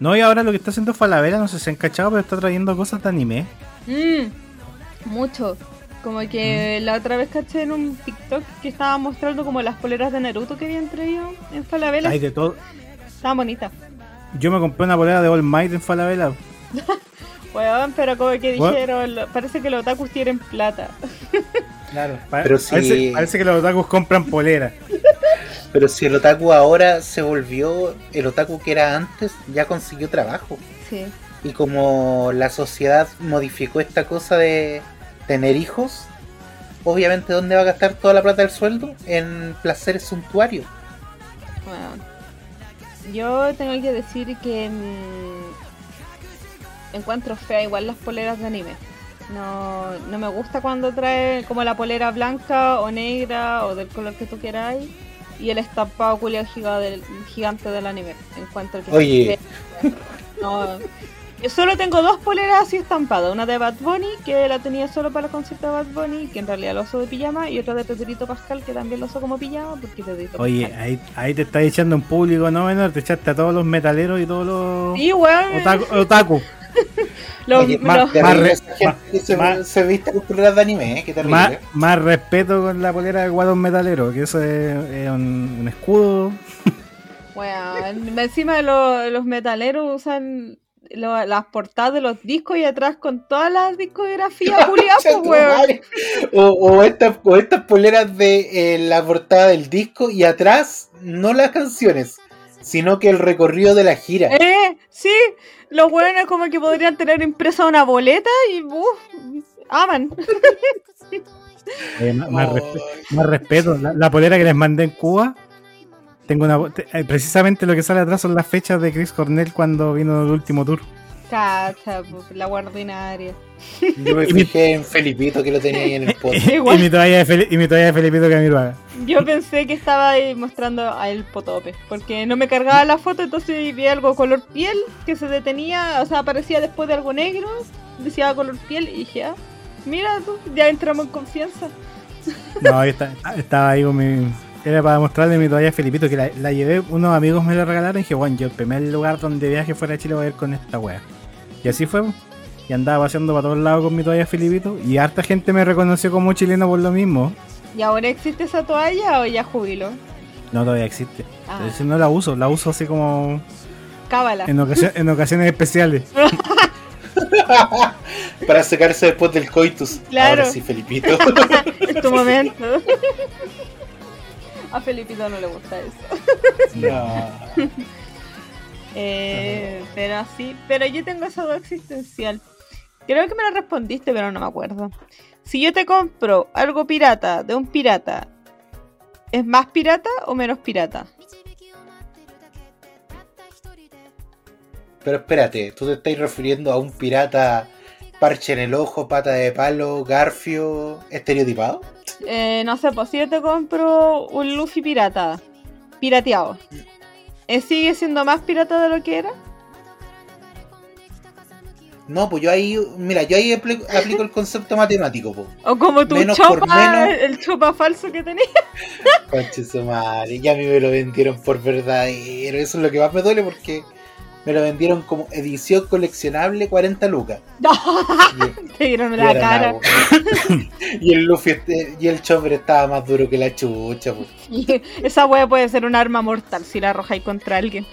No, y ahora lo que está haciendo Falabella, no sé si se han cachado, pero está trayendo cosas de anime. Mm, mucho. Como que la otra vez caché en un TikTok que estaba mostrando como las poleras de Naruto que habían traído en Falabella. Hay de todo. Estaban bonitas. Yo me compré una polera de All Might en Falabella. Weón, pero como que dijeron, lo- parece que los otakus tienen plata. Claro. Pero si- parece, parece que los otakus compran polera. Pero si el otaku ahora se volvió el otaku que era antes, ya consiguió trabajo. Sí. Y como la sociedad modificó esta cosa de tener hijos, obviamente ¿dónde va a gastar toda la plata del sueldo? En placeres suntuarios. Bueno, yo tengo que decir que mm, encuentro fea igual las poleras de anime. No, no me gusta cuando trae como la polera blanca o negra o del color que tú quieras y el estampado del- gigante del anime. Encuentro que Oye. no, yo solo tengo dos poleras así estampadas, una de Bad Bunny que la tenía solo para el concierto de Bad Bunny, que en realidad lo uso de pijama, y otra de Pedrito Pascal que también lo uso como pijama porque Pedrito Oye, Pascal. ahí, ahí te estás echando en público, ¿no, menor? Te echaste a todos los metaleros y todos los Sí, weón. otaku. otaku. Más- más re- esa gente que se, más- se viste con poleras de anime, ¿eh? Qué terrible. Más, más respeto con la polera de guadón metalero, que eso es, es un, un escudo. Weón, encima los, los metaleros usan lo- las portadas de los discos y atrás con todas las discografías pues. O, o estas, o estas poleras de eh, la portada del disco y atrás no las canciones, sino que el recorrido de la gira. Eh, sí, los weones como que podrían tener impresa una boleta y uff, aman. Eh, más, más Oh. respe- más respeto. La, la polera que les mandé en Cuba. Tengo una, eh, precisamente lo que sale atrás son las fechas de Chris Cornell cuando vino el último tour. Cacha, pues, la guardinaria. Yo me fijé en Felipito que lo tenía ahí en el. Igual. Y mi toalla de, Feli- y mi toalla de Felipito Camiroaga. Yo pensé que estaba ahí mostrando a el potope, porque no me cargaba la foto, entonces vi algo color piel que se detenía, o sea, aparecía después de algo negro, decía color piel y dije, ah, mira tú, ya entramos en confianza. No, ahí está- estaba ahí con mi. Era para mostrarle mi toalla de Felipito, que la, la llevé, unos amigos me la regalaron y dije, bueno, yo el primer lugar donde viaje fuera de Chile voy a ir con esta wea. Y así fue. Y andaba paseando para todos lados con mi toalla de Felipito. Y harta gente me reconoció como chileno por lo mismo. ¿Y ahora existe esa toalla o ya jubilo? No, todavía existe. Ah. Pero si no la uso, la uso así como Cábala. en, en ocasiones especiales. Para secarse después del coitus. Claro. Ahora sí, Felipito. Es tu momento. A Felipito no le gusta eso. No. Eh, pero sí, pero yo tengo esa duda existencial. Creo que me la respondiste, pero no me acuerdo. Si yo te compro algo pirata de un pirata, ¿es más pirata o menos pirata? Pero espérate, ¿tú te estás refiriendo a un pirata parche en el ojo, pata de palo, garfio, estereotipado? Eh, no sé, pues si yo te compro un Luffy pirata, pirateado, ¿eh, ¿sigue siendo más pirata de lo que era? No, pues yo ahí, mira, yo ahí apli- aplico el concepto matemático, po. O como tu Menos por menos. el chopa falso que tenía. Conche su madre, ya a mí me lo vendieron por verdadero. Eso es lo que más me duele porque me lo vendieron como edición coleccionable 40 lucas. Te dieron la cara. nabo. y el Luffy este- y el Chopper estaba más duro que la chucha. pues. Y esa wea puede ser un arma mortal si la arrojáis contra alguien.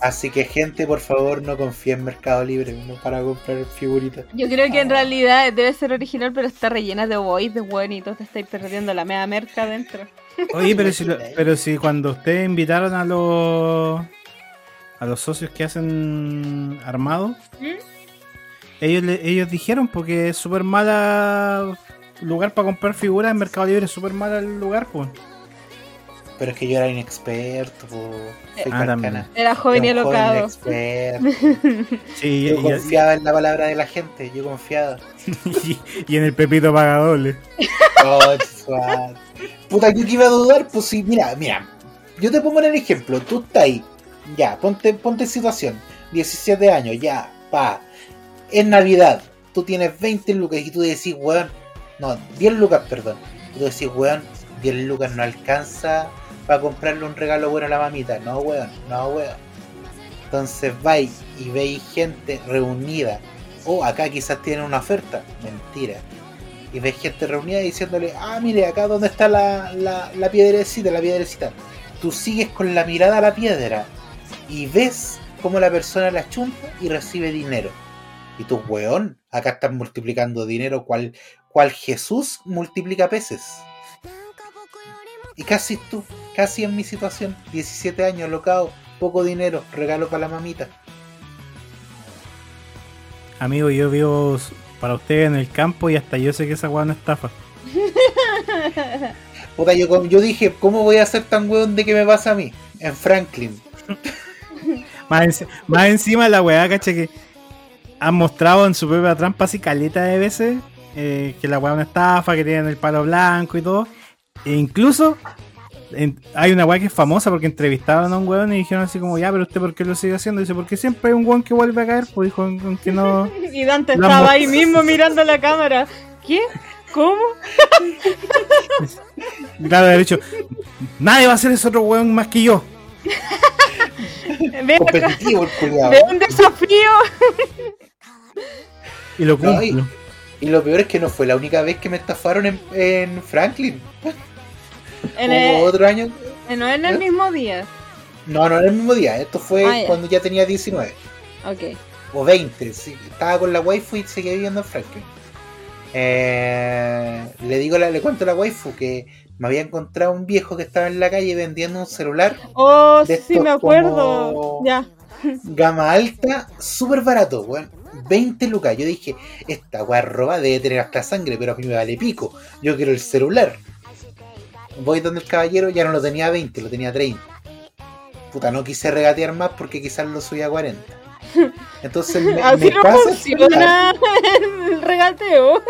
Así que gente, por favor, no confíe en Mercado Libre no para comprar figuritas. Yo creo que en Ah. realidad debe ser original, pero está rellena de ovoides, weón, y te estáis perdiendo la media merca adentro. Oye, pero si, lo- pero si cuando ustedes invitaron a los a los socios que hacen armados, ¿Mm? ellos le- ellos dijeron porque es súper mala lugar para comprar figuras en Mercado Libre, es súper mala el lugar, pues. Pero es que yo era inexperto, po. soy Ah. Era joven y alocado. Sí, Yo y, confiaba en la palabra de la gente, yo confiaba. y- y en el Pepito paga doble. Oh. Puta, yo que iba a dudar, pues sí, mira, mira. Yo te pongo en el ejemplo, tú estás ahí, ya, ponte, ponte situación, 17 años, ya, pa. Es Navidad, tú tienes 20 lucas y tú decís, weón, no, 10 lucas, perdón. Y tú decís, weón, 10 lucas no alcanza para comprarle un regalo bueno a la mamita. No, weón, no, weón. Entonces vais y veis gente reunida. O acá quizás tienen una oferta. Mentira. Y ves gente reunida diciéndole, ah, mire, acá donde está la, la, la piedrecita, la piedrecita. Tú sigues con la mirada a la piedra y ves cómo la persona la chunta y recibe dinero. Y tú, weón, acá estás multiplicando dinero cual, cual Jesús multiplica peces. Y casi tú, casi en mi situación, 17 años, locado, poco dinero, regalo para la mamita. Amigo, yo vivo para ustedes en el campo y hasta yo sé que esa weá no estafa. Puta, yo, yo dije, ¿cómo voy a ser tan weón de que me pasa a mí? En Franklin. Más, enci- más encima la weá, caché que han mostrado en su propia trampa así caleta de veces eh, que la weá es una estafa, que tienen el palo blanco y todo. E incluso en- hay una weá que es famosa porque entrevistaron a un weón y dijeron así como, ya, pero usted por qué lo sigue haciendo? dice, porque siempre hay un weón que vuelve a caer, pues dijo "en- que no... Y Dante estaba ahí mismo mirando la cámara. ¿Qué? ¿Cómo? Claro, de hecho, nadie va a hacer ese otro weón más que yo. Ve acá, Competitivo el culiao. ve un desafío. Y lo No, y- cumplo. Y lo peor es que no fue la única vez que me estafaron en, en Franklin. En Hubo el, otro año. no en el ¿Eh? mismo día. No, no era el mismo día. Esto fue Ah, cuando ya tenía 19. Ok. O 20. sí, estaba con la waifu y seguía viviendo en Franklin. Eh, le digo, la- le cuento a la waifu que me había encontrado un viejo que estaba en la calle vendiendo un celular Oh, De sí, me acuerdo. Ya. gama alta, súper barato, weón. 20 lucas. Yo dije, esta weá roba debe tener hasta sangre, pero a mí me vale pico. Yo quiero el celular. Voy donde el caballero, ya no lo tenía a 20, lo tenía a 30. Puta, no quise regatear más porque quizás lo subía a 40. Entonces me, Así me no pasa el funciona el regateo.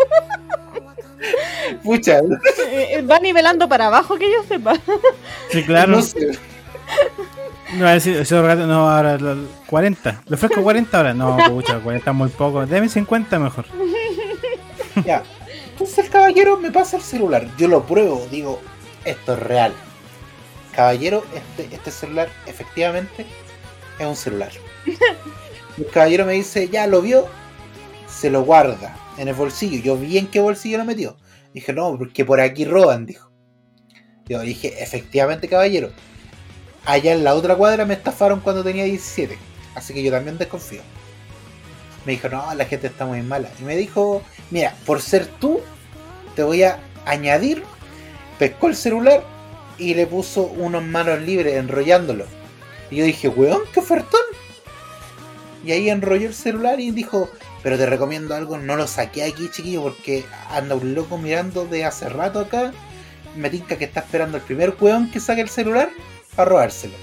Pucha, Eh, Va nivelando para abajo, que yo sepa. Sí, claro. no sé. No, ese no, ahora lo- 40. ¿Le ofrezco 40 ahora? No, pucha, 40 es muy poco. Deme 50 mejor. Ya. Entonces el caballero me pasa el celular. Yo lo pruebo, digo, esto es real. Caballero, este, este celular efectivamente es un celular. El caballero me dice, ya lo vio, se lo guarda en el bolsillo. Yo vi en qué bolsillo lo metió. Dije, no, porque por aquí roban, dijo. Yo dije, efectivamente, caballero. Allá en la otra cuadra me estafaron cuando tenía 17. Así que yo también desconfío. Me dijo, no, la gente está muy mala. Y me dijo, mira, por ser tú, te voy a añadir. Pescó el celular y le puso unos manos libres enrollándolo. Y yo dije, weón, qué ofertón. Y ahí enrolló el celular y dijo, pero te recomiendo algo, no lo saqué aquí, chiquillo, porque anda un loco mirando de hace rato acá. Me tinca que está esperando el primer weón que saque el celular para robárselo.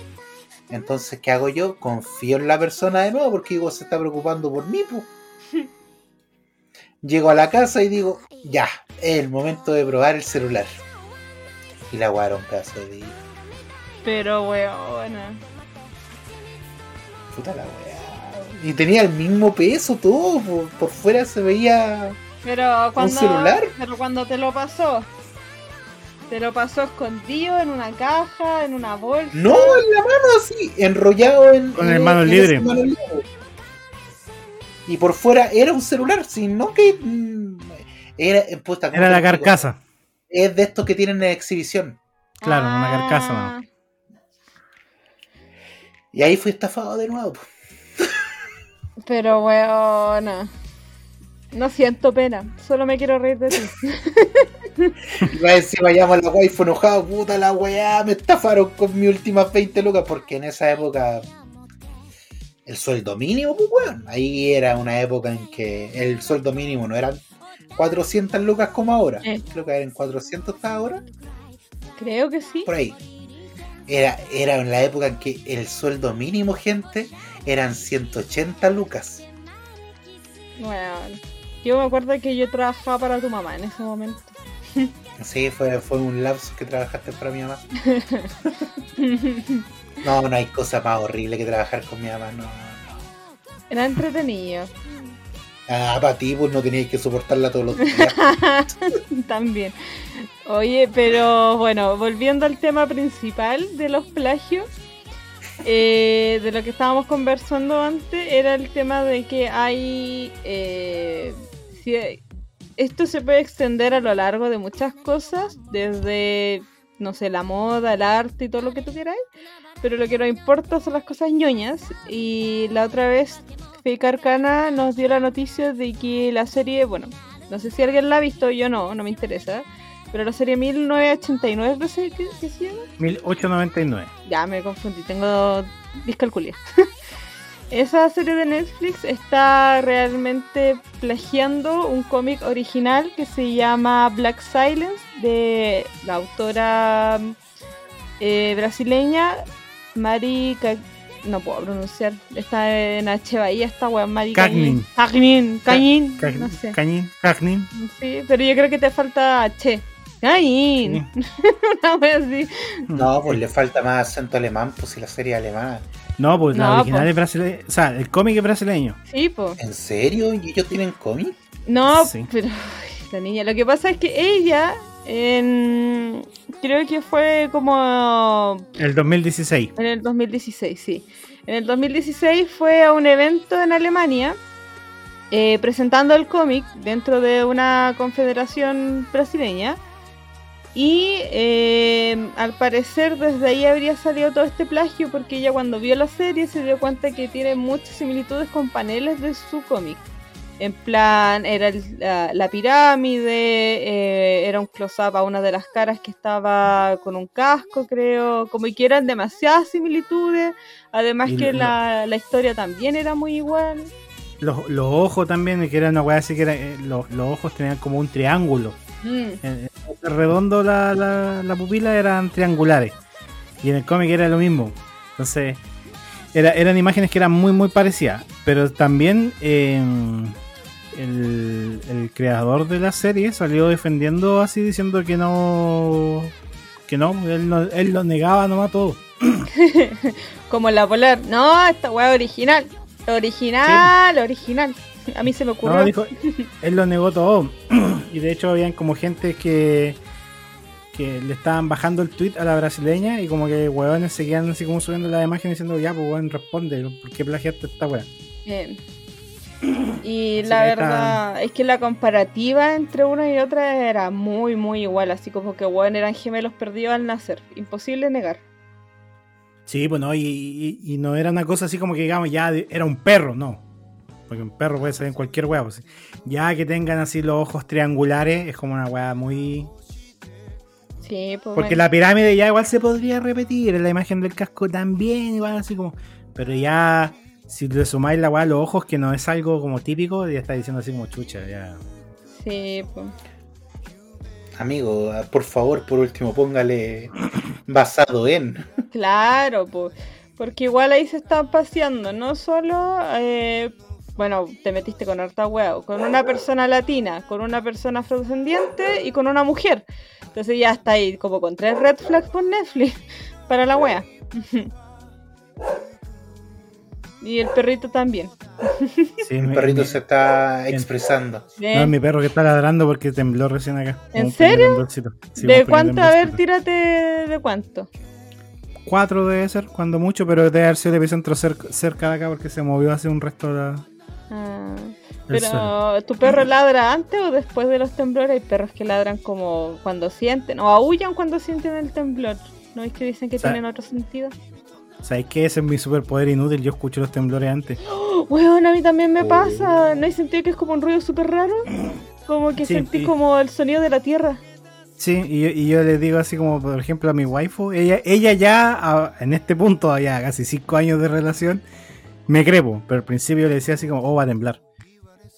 Entonces, ¿qué hago yo? Confío en la persona de nuevo porque digo, se está preocupando por mí, pues. Llego a la casa y digo, ya, es el momento de probar el celular. Y la guarda un pedazo de. Pero, weona. Puta la weá. Y tenía el mismo peso todo, por, por fuera se veía. Pero cuando. celular? Pero cuando te lo pasó. ¿Te lo pasó escondido en una caja, en una bolsa? No, en la mano así, enrollado en. Con el mano en libre. esa mano libre. Y por fuera era un celular, sino que. mm, Era, ¿cómo Era la carcasa. Es de estos que tienen en exhibición. Claro, una carcasa, Ah, Y ahí fui estafado de nuevo. Pero bueno. No siento pena, solo me quiero reír de ti. Y más encima llamo a la waifu enojado, puta la weá, me estafaron con mis últimas 20 lucas, porque en esa época el sueldo mínimo, pues weón. Ahí era una época en que el sueldo mínimo no eran 400 lucas como ahora. Eh. Creo que eran 400 hasta ahora, Creo que sí. por ahí. Era, era en la época en que el sueldo mínimo, gente, eran 180 lucas. Bueno, yo me acuerdo que yo trabajaba para tu mamá en ese momento. Sí, fue, fue un lapso que trabajaste para mi mamá. No, no hay cosa más horrible que trabajar con mi mamá, no. no. Era entretenido. Ah, para ti, pues no tenías que soportarla todos los días. También. Oye, pero bueno, volviendo al tema principal de los plagios, eh, de lo que estábamos conversando antes, era el tema de que hay... eh, esto se puede extender a lo largo de muchas cosas, desde, no sé, la moda, el arte y todo lo que tú queráis, pero lo que nos importa son las cosas ñoñas. Y la otra vez, Fake Arcana nos dio la noticia de que la serie, bueno, no sé si alguien la ha visto, yo no, no me interesa. Pero la serie 1989, parece que, que se llama. 1899. Ya me confundí, tengo discalculia. Esa serie de Netflix está realmente plagiando un cómic original que se llama Black Silence de la autora eh, brasileña Mari Ca- no puedo pronunciar, está en H Bahía esta weón Mari Cagnin. Cagnin, Cagnin, Ca- no sé. Cañín, Cagnin. Sí, pero yo creo que te falta H. Cagnin. Una wea así. No, pues le falta más acento alemán, pues si la serie es alemana. No, pues la original pues. es brasileña. O sea, el cómic es brasileño. Sí, pues. ¿En serio? ¿Y ellos tienen cómic? No, Sí. pero ay, la niña, lo que pasa es que ella en creo que fue como El 2016. en el 2016, sí. En el 2016 fue a un evento en Alemania eh, presentando el cómic dentro de una confederación brasileña. Y eh, al parecer desde ahí habría salido todo este plagio porque ella cuando vio la serie se dio cuenta que tiene muchas similitudes con paneles de su cómic. En plan, era el- la, la pirámide, eh, era un close-up a una de las caras que estaba con un casco, creo, como que eran demasiadas similitudes. Además Y que lo- la, la historia también era muy igual. Los, los ojos también, que era una weá así que era, eh, los, los ojos tenían como un triángulo. Mm, En- redondo la, la, la pupila eran triangulares. Y en el cómic era lo mismo. Entonces, era, eran imágenes que eran muy, muy parecidas. Pero también eh, el, el creador de la serie salió defendiendo así, diciendo que no. Que no, él, no, él lo negaba nomás todo. Como la polar. No, esta weá original. Original, original. A mí se me ocurrió. No, dijo, él lo negó todo. y de hecho, habían como gente que que le estaban bajando el tweet a la brasileña y como que huevones seguían así como subiendo la imagen diciendo, ya, pues weón, responde, ¿por qué plagiaste esta weá? Bien. Y Así la verdad es que la comparativa entre una y otra era muy, muy igual. Así como que weón eran gemelos perdidos al nacer. Imposible negar. Sí, pues no, y, y- y no era una cosa así como que digamos, ya era un perro, no. Porque un perro puede ser en cualquier weá. pues. Ya que tengan así los ojos triangulares, es como una weá muy. Sí, pues. Porque bueno. la pirámide ya igual se podría repetir, en la imagen del casco también, igual así como. Pero ya, si le sumáis la weá a los ojos, que no es algo como típico, ya está diciendo así como chucha, ya. Sí, pues. Amigo, por favor, por último, póngale basado en. Claro, pues. Porque igual ahí se están paseando, no solo. eh, bueno, te metiste con harta huevo, con una persona latina, con una persona afrodescendiente y con una mujer. Entonces ya está ahí como con tres red flags por Netflix para la wea. Y el perrito también. Sí, El mi- perrito mi- se está expresando. De, No, es mi perro que está ladrando porque tembló recién acá. ¿En serio? Sí, ¿De cuánto? A ver, tírate de cuánto. Cuatro debe ser, cuando mucho, pero debe haber sido el epicentro cer- cerca de acá porque se movió hace un resto de la- Ah, pero, ¿tu perro ladra antes o después de los temblores? Hay perros que ladran como cuando sienten, o aullan cuando sienten el temblor. ¿No es que dicen que tienen otro sentido? ¿Sabes qué? Ese es mi superpoder inútil. Yo escucho los temblores antes. ¡Oh, weón, a mí también me Oh. pasa. ¿No hay sentido que es como un ruido súper raro? Como que Sí, sentí y- como el sonido de la tierra. Sí, y yo, y yo le digo así como, por ejemplo, a mi waifu. Ella, ella ya, a- en este punto, ya casi cinco años de relación, me crepo. Pero al principio le decía así como, oh, va a temblar.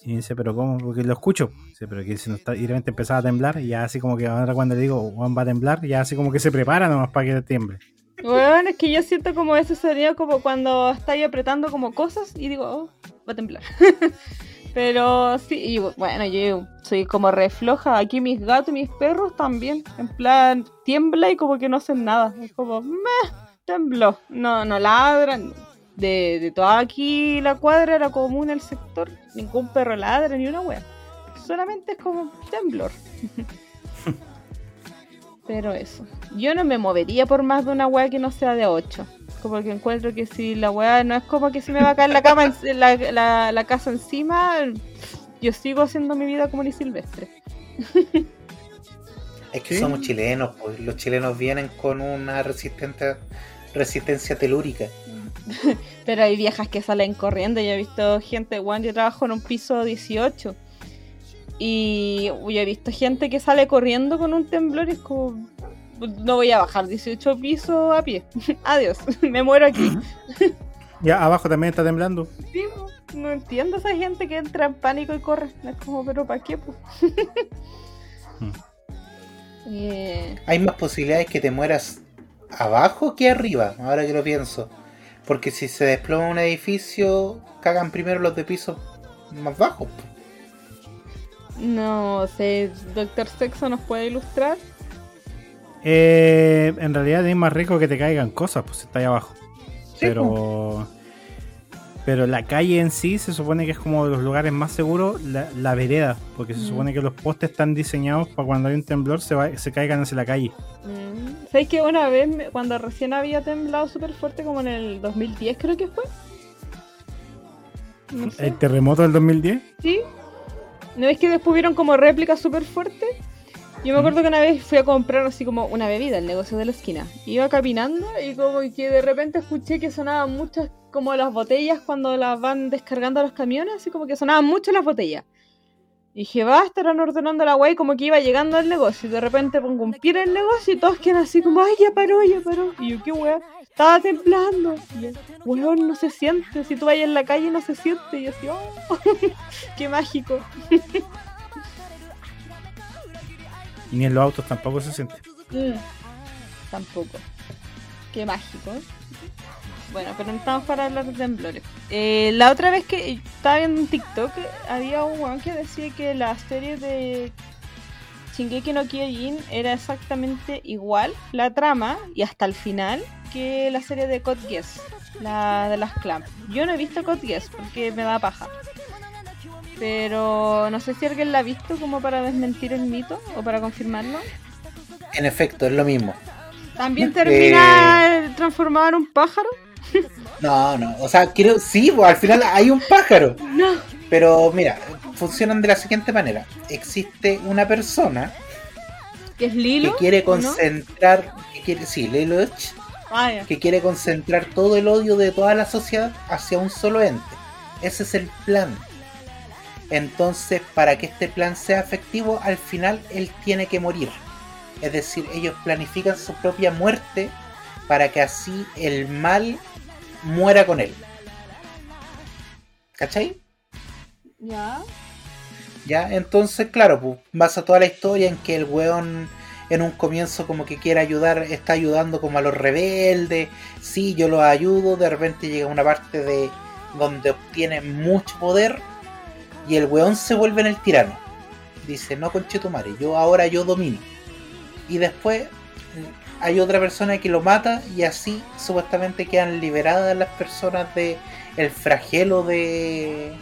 Y dice, pero ¿cómo? Porque lo escucho. Dice, pero que si no está, y de repente empezaba a temblar. Y ya así como que ahora cuando le digo, Juan va a temblar, ya así como que se prepara nomás para que tiemble. Weón, es que yo siento como ese sonido como cuando estáis apretando como cosas y digo, oh, va a temblar. Pero sí, y bueno, yo soy como re floja. Aquí mis gatos y mis perros también. En plan, tiembla y como que no hacen nada. Es como, meh, tembló. No, no ladran. De, de toda aquí la cuadra, la comuna, el sector, ningún perro ladra ni una wea. Solamente es como temblor. Pero eso. Yo no me movería por más de una wea que no sea de 8. Como que encuentro que si la wea no es como que si me va a caer la cama en- la, la- la casa encima, yo sigo haciendo mi vida como ni silvestre. Es que Sí. somos chilenos, pues los chilenos vienen con una resistente, resistencia telúrica. Pero hay viejas que salen corriendo. Yo he visto gente, bueno, yo trabajo en un piso 18. Y yo he visto gente que sale corriendo con un temblor y es como, no voy a bajar 18 pisos a pie. Adiós, me muero aquí. Ya abajo también está temblando. Sí, no entiendo esa gente que entra en pánico y corre. Es como, pero ¿para qué? Eh, Hay más posibilidades que te mueras abajo que arriba, ahora que lo pienso. Porque si se desploma un edificio, cagan primero los de pisos más bajos. pues. no sé, Doctor Sexo nos puede ilustrar. Eh, en realidad es más rico que te caigan cosas, pues está ahí abajo. Sí, pero pero la calle en sí se supone que es como de los lugares más seguros, la, la vereda, porque se Mm. supone que los postes están diseñados para cuando hay un temblor se, va- se caigan hacia la calle. Mm, ¿Sabes que una vez, cuando recién había temblado súper fuerte, como en el 2010 creo que fue? No sé. El terremoto del 2010, Sí. ¿No es que después vieron como réplicas súper fuertes? Yo me acuerdo que una vez fui a comprar así como una bebida, el negocio de la esquina. Iba caminando y como que de repente escuché que sonaban muchas como las botellas cuando las van descargando a los camiones, así como que sonaban mucho las botellas. Y dije, va, estarán ordenando la guay como que iba llegando al negocio. Y de repente pongo un pie en el negocio y todos quedan así como, ay, ya paró, ya paró. Y yo, qué weá, estaba temblando. Y yo, weón, no se siente. Si tú vayas en la calle no se siente. Y yo así, oh, qué mágico. y ni en los autos tampoco se siente. Mm, tampoco. Qué mágico. Bueno, pero no estamos para hablar de temblores. Eh, la otra vez que estaba viendo un TikTok, había un weón que decía que la serie de Shingeki no Kyojin era exactamente igual, la trama, y hasta el final, que la serie de Code Geass, la de las Clamp. Yo no he visto Code Geass porque me da paja. Pero no sé si alguien la ha visto como para desmentir el mito o para confirmarlo. En efecto, es lo mismo. ¿También termina transformado en un pájaro? No, no, o sea, quiero, sí, pues, al final hay un pájaro. No. Pero mira, funcionan de la siguiente manera. Existe una persona ¿Que es que Lilo? quiere ¿o no? concentrar, que quiere, sí, Lelouch, Ah, que quiere concentrar todo el odio de toda la sociedad hacia un solo ente. Ese es el plan. Entonces, para que este plan sea efectivo, al final él tiene que morir. Es decir, ellos planifican su propia muerte para que así el mal muera con él. ¿Cachai? Ya. Ya, entonces, claro, pues basa toda la historia en que el weón en un comienzo como que quiere ayudar, está ayudando como a los rebeldes, sí, yo los ayudo, de repente llega una parte de donde obtiene mucho poder y el weón se vuelve en el tirano. Dice, no conchetumare, yo ahora yo domino. Y después hay otra persona que lo mata y así supuestamente quedan liberadas las personas de el flagelo de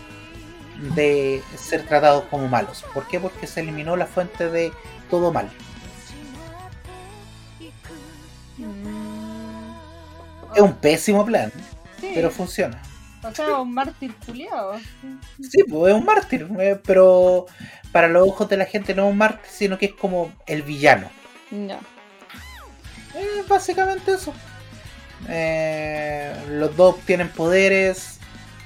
de ser tratados como malos. ¿Por qué? Porque se eliminó la fuente de todo mal. Es un pésimo plan, Sí, pero funciona. o sea, un mártir culiado. Sí, pues es un mártir, eh, pero para los ojos de la gente no es un mártir, sino que es como el villano. Ya. Eh, básicamente eso. Eh, los dos tienen poderes,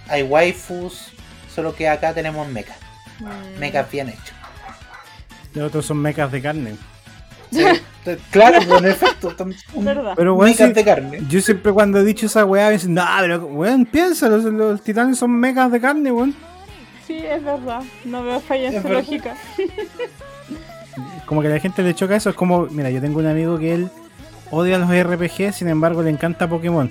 hay waifus, solo que acá tenemos mechas. Mm. Mechas bien hechos. Los otros son mecas de carne. Eh, Claro, pues, en efecto. Pero weón, mechas sí, de carne. yo siempre cuando he dicho esa weá me dicen, no, pero weón, piensa, los, los titanes son mecas de carne, weón. Sí, es verdad. No veo falla en Es su verdad. lógica. Como que a la gente le choca eso, es como, mira, yo tengo un amigo que él odia los RPG, sin embargo le encanta Pokémon.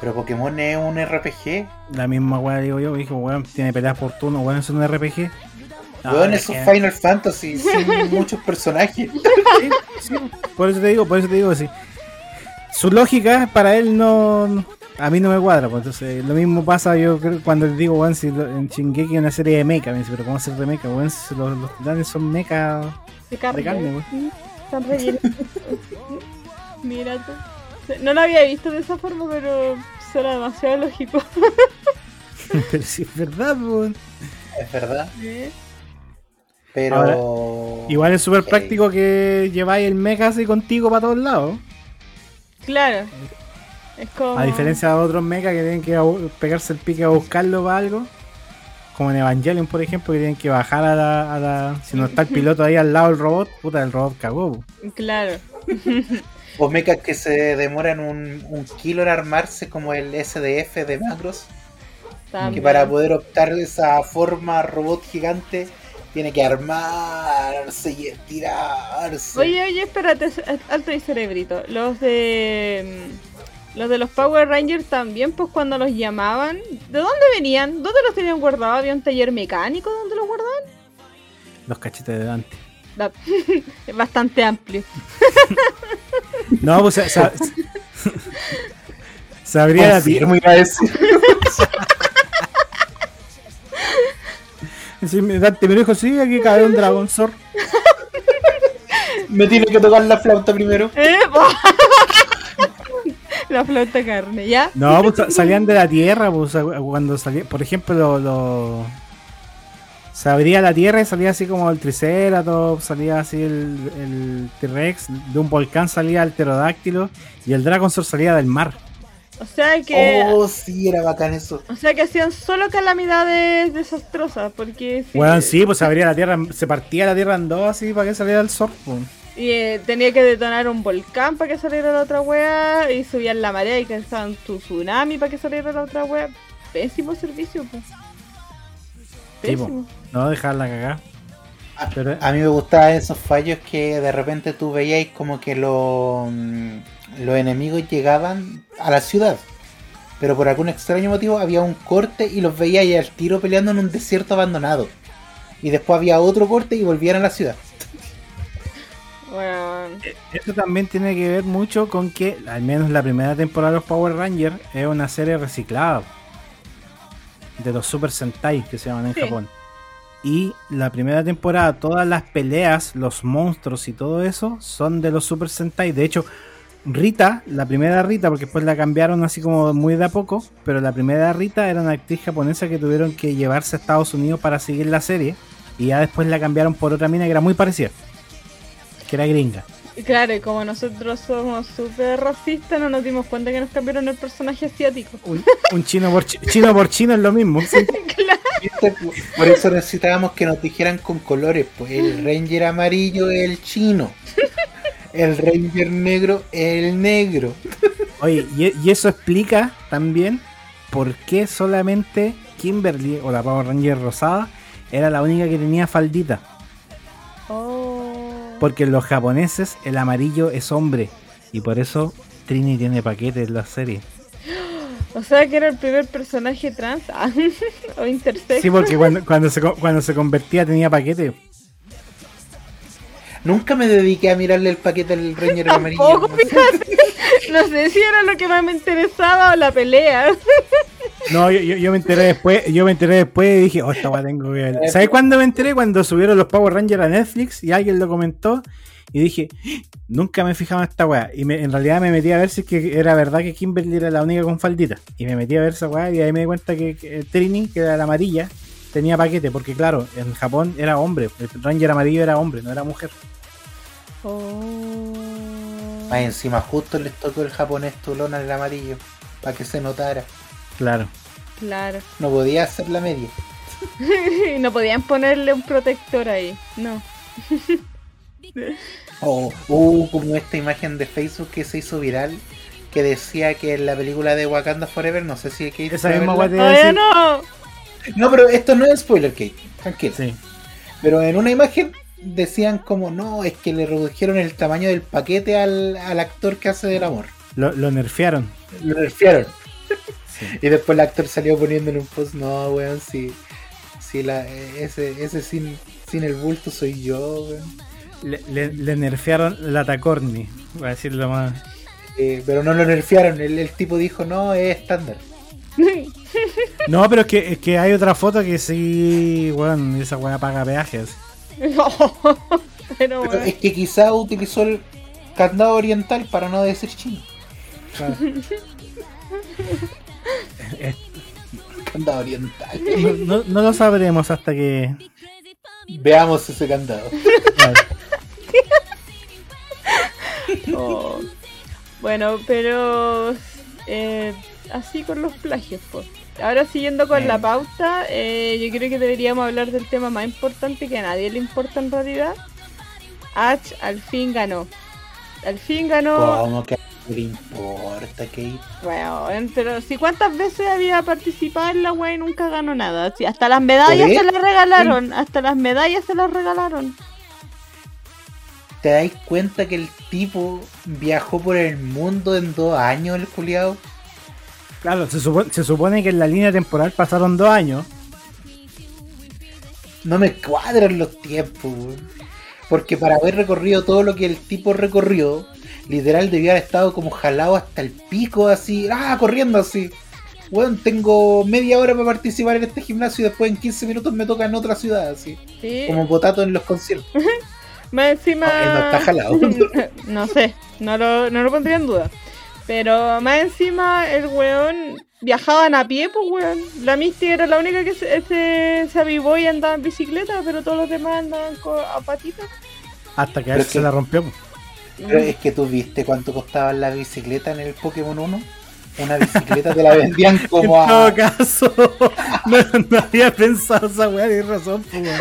Pero Pokémon es un RPG. La misma weá digo yo, dijo, weón, tiene peleas por turno, weón, es un RPG. No, Weón, es es un que- Final Fantasy sin muchos personajes. Por eso te digo, por eso te digo, sí. Su lógica para él no, no- a mí no me cuadra, pues entonces lo mismo pasa yo creo cuando le digo, weón, si lo- en Shingeki es una serie de mecha, me dice, pero ¿cómo hacer de mecha, weón? Si los, los titanes son mecha De carne. de carne, weón. Mira tú. No lo había visto de esa forma, pero suena demasiado lógico. pero si es verdad, weón. Es verdad. ¿Eh? Pero. Igual es súper práctico que lleváis el mecha así contigo para todos lados. Claro. Es como. A diferencia de otros mechas que tienen que pegarse el pique a buscarlo para algo. Como en Evangelion, por ejemplo, que tienen que bajar a la, a la- Si no está el piloto ahí al lado del robot, puta, el robot cagó. Claro. O mechas que se demoran un, un kilo en armarse, como el SDF de Macros. Que También. para poder optar esa forma robot gigante, tiene que armarse y estirarse. Oye, oye, espérate, alto y cerebrito. Los de. mm, Los de los Power Rangers también, pues cuando los llamaban, ¿de dónde venían? ¿Dónde los tenían guardados? ¿Había un taller mecánico donde los guardaban? Los cachetes de Dante. Da- Es bastante amplio. No, pues sa- sa- sabría. Confirmo, iba a decir. Sí, me- Dante me dijo, sí, aquí cabe un Dragon Sword. Me tiene que tocar la flauta primero. ¡Eh! La flauta carne, ¿ya? No, pues sa- salían de la tierra, pues cuando salía, por ejemplo, lo, lo- se abría la tierra y salía así como el Triceratops, salía así el, el T-Rex, de un volcán salía el pterodáctilo y el Dragon Sword salía del mar. O sea que. Oh, sí, era bacán eso. O sea que hacían solo calamidades desastrosas, porque si- Bueno, sí, pues se abría la tierra, se partía la tierra en dos así para que saliera el Sword. pues. Y eh, tenía que detonar un volcán para que saliera la otra wea, y subían la marea y causaban tu tsunami para que saliera la otra wea. Pésimo servicio, pues. No, dejarla cagar. A, Pero- a mí me gustaban esos fallos que de repente tú veías como que lo- mm, los enemigos llegaban a la ciudad. Pero por algún extraño motivo había un corte y los veías ahí al tiro peleando en un desierto abandonado. Y después había otro corte y volvían a la ciudad. Bueno, Esto también tiene que ver mucho con que, al menos la primera temporada de los Power Rangers, es una serie reciclada. De los Super Sentai que se llaman en Sí. Japón. Y la primera temporada, todas las peleas, los monstruos y todo eso son de los Super Sentai. De hecho, Rita, la primera Rita, porque después la cambiaron así como muy de a poco, pero la primera Rita era una actriz japonesa que tuvieron que llevarse a Estados Unidos para seguir la serie. Y ya después la cambiaron por otra mina que era muy parecida. Que era gringa. claro, y como nosotros somos súper racistas, no nos dimos cuenta que nos cambiaron el personaje asiático. Un, un chino por chi- chino por chino es lo mismo. Por eso necesitábamos que nos dijeran con colores. Pues el Ranger amarillo es el chino. El Ranger negro el negro. Oye, y, y eso explica también por qué solamente Kimberly o la Power Ranger rosada era la única que tenía faldita. Oh. Porque en los japoneses el amarillo es hombre. Y por eso Trini tiene paquetes en la serie. O sea que era el primer personaje trans ah, o intersex. Sí, porque cuando, cuando, se, co- cuando se convertía tenía paquete. Nunca me dediqué a mirarle el paquete al Ranger amarillo. Tampoco, fíjate. No sé si era lo que más me interesaba o la pelea. No, yo, yo, yo me enteré después, yo me enteré después y dije, oh, esta weá tengo que ver. ¿Sabes cuándo me enteré? Cuando subieron los Power Rangers a Netflix y alguien lo comentó y dije, nunca me fijaba en esta weá. Y me- en realidad me metí a ver si es que era verdad que Kimberly era la única con faldita. Y me metí a ver esa weá y ahí me di cuenta que, que Trini, que era la amarilla, tenía paquete, porque claro, en Japón era hombre, el Ranger amarillo era hombre, no era mujer. Oh. Más encima justo les tocó el japonés tulón al amarillo. Para que se notara. Claro. Claro. No podía hacer la media. No podían ponerle un protector ahí. No. O uh, como esta imagen de Facebook que se hizo viral. Que decía que en la película de Wakanda Forever, no sé si Kate Esa misma verla. weá te iba a Todavía decir. no. No, pero esto no es spoiler, Kate. Tranquilo. Sí. Pero en una imagen decían como, no, es que le redujeron el tamaño del paquete al, al actor que hace del amor. Lo, lo nerfearon. Lo nerfearon. Sí. Y después el actor salió poniendo en un post, no, weón, si, si la, ese, ese sin, sin el bulto soy yo, weón. Le, le- le nerfearon la tacorni. Voy a decirlo más. Eh, pero no lo nerfearon, el, el tipo dijo, no, es estándar. No, pero es que, es que hay otra foto que sí, bueno, esa weá paga peajes. Pero Pero bueno. es que quizá utilizó el candado oriental para no decir chino. Es- Candado oriental. No, no- no lo sabremos hasta que. Veamos ese candado. Oh. Bueno, pero eh, así con los plagios, pues. Ahora siguiendo con Eh. la pauta, eh, yo creo que deberíamos hablar del tema más importante que a nadie le importa en realidad. Ash al fin ganó. Al fin ganó. ¿Cómo que no le importa, Kate? Weón, pero si cuántas veces había participado en la wea y nunca ganó nada. Si hasta las medallas ¿Por se las regalaron. Hasta las medallas se las regalaron. ¿Te dais cuenta que el tipo viajó por el mundo en dos años, el culiado? Claro, se, supo- se supone que en la línea temporal pasaron dos años. No me cuadran los tiempos, weón. Porque para haber recorrido todo lo que el tipo recorrió, literal debía haber estado como jalado hasta el pico, así, ah, corriendo así. Weón, tengo media hora para participar en este gimnasio y después en 15 minutos me toca en otra ciudad, así. Sí. Como potato en los conciertos. Más encima. No, él no está jalado. no sé, no lo, no lo pondría en duda. Pero más encima, el weón viajaban a pie, pues weón. La Misty era la única que se, se, se avivó y andaba en bicicleta, pero todos los demás andaban a patitas. Hasta que a él se que- la rompió. po. Pero es que tú viste cuánto costaba la bicicleta en el Pokémon 1. Una bicicleta te la vendían En como todo a. caso, no, no había pensado esa weá, tienes razón, po, weón.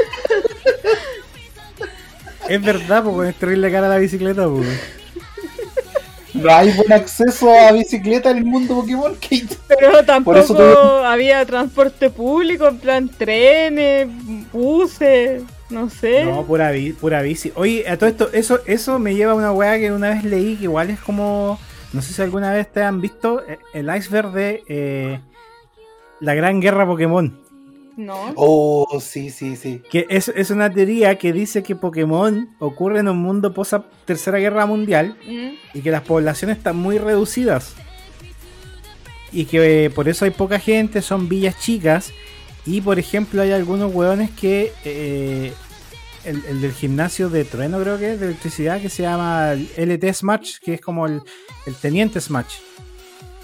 Es verdad, pues, es terrible cara la bicicleta, pues. No hay buen acceso a bicicleta en el mundo Pokémon, Kate. Pero tampoco eso tuve- había transporte público, en plan trenes, buses, no sé. No, pura, bi- pura bici. Oye, a todo esto, eso, eso me lleva a una weá que una vez leí que igual es como. No sé si alguna vez te han visto eh, el iceberg de eh, la gran guerra Pokémon. No. Oh, sí, sí, sí. Que es, es una teoría que dice que Pokémon ocurre en un mundo post Tercera Guerra Mundial Mm. y que las poblaciones están muy reducidas. Y que eh, por eso hay poca gente, son villas chicas. Y por ejemplo, hay algunos hueones que. eh, el, el del gimnasio de trueno, creo que es, de electricidad, que se llama LT Smash, que es como el, el teniente Smash.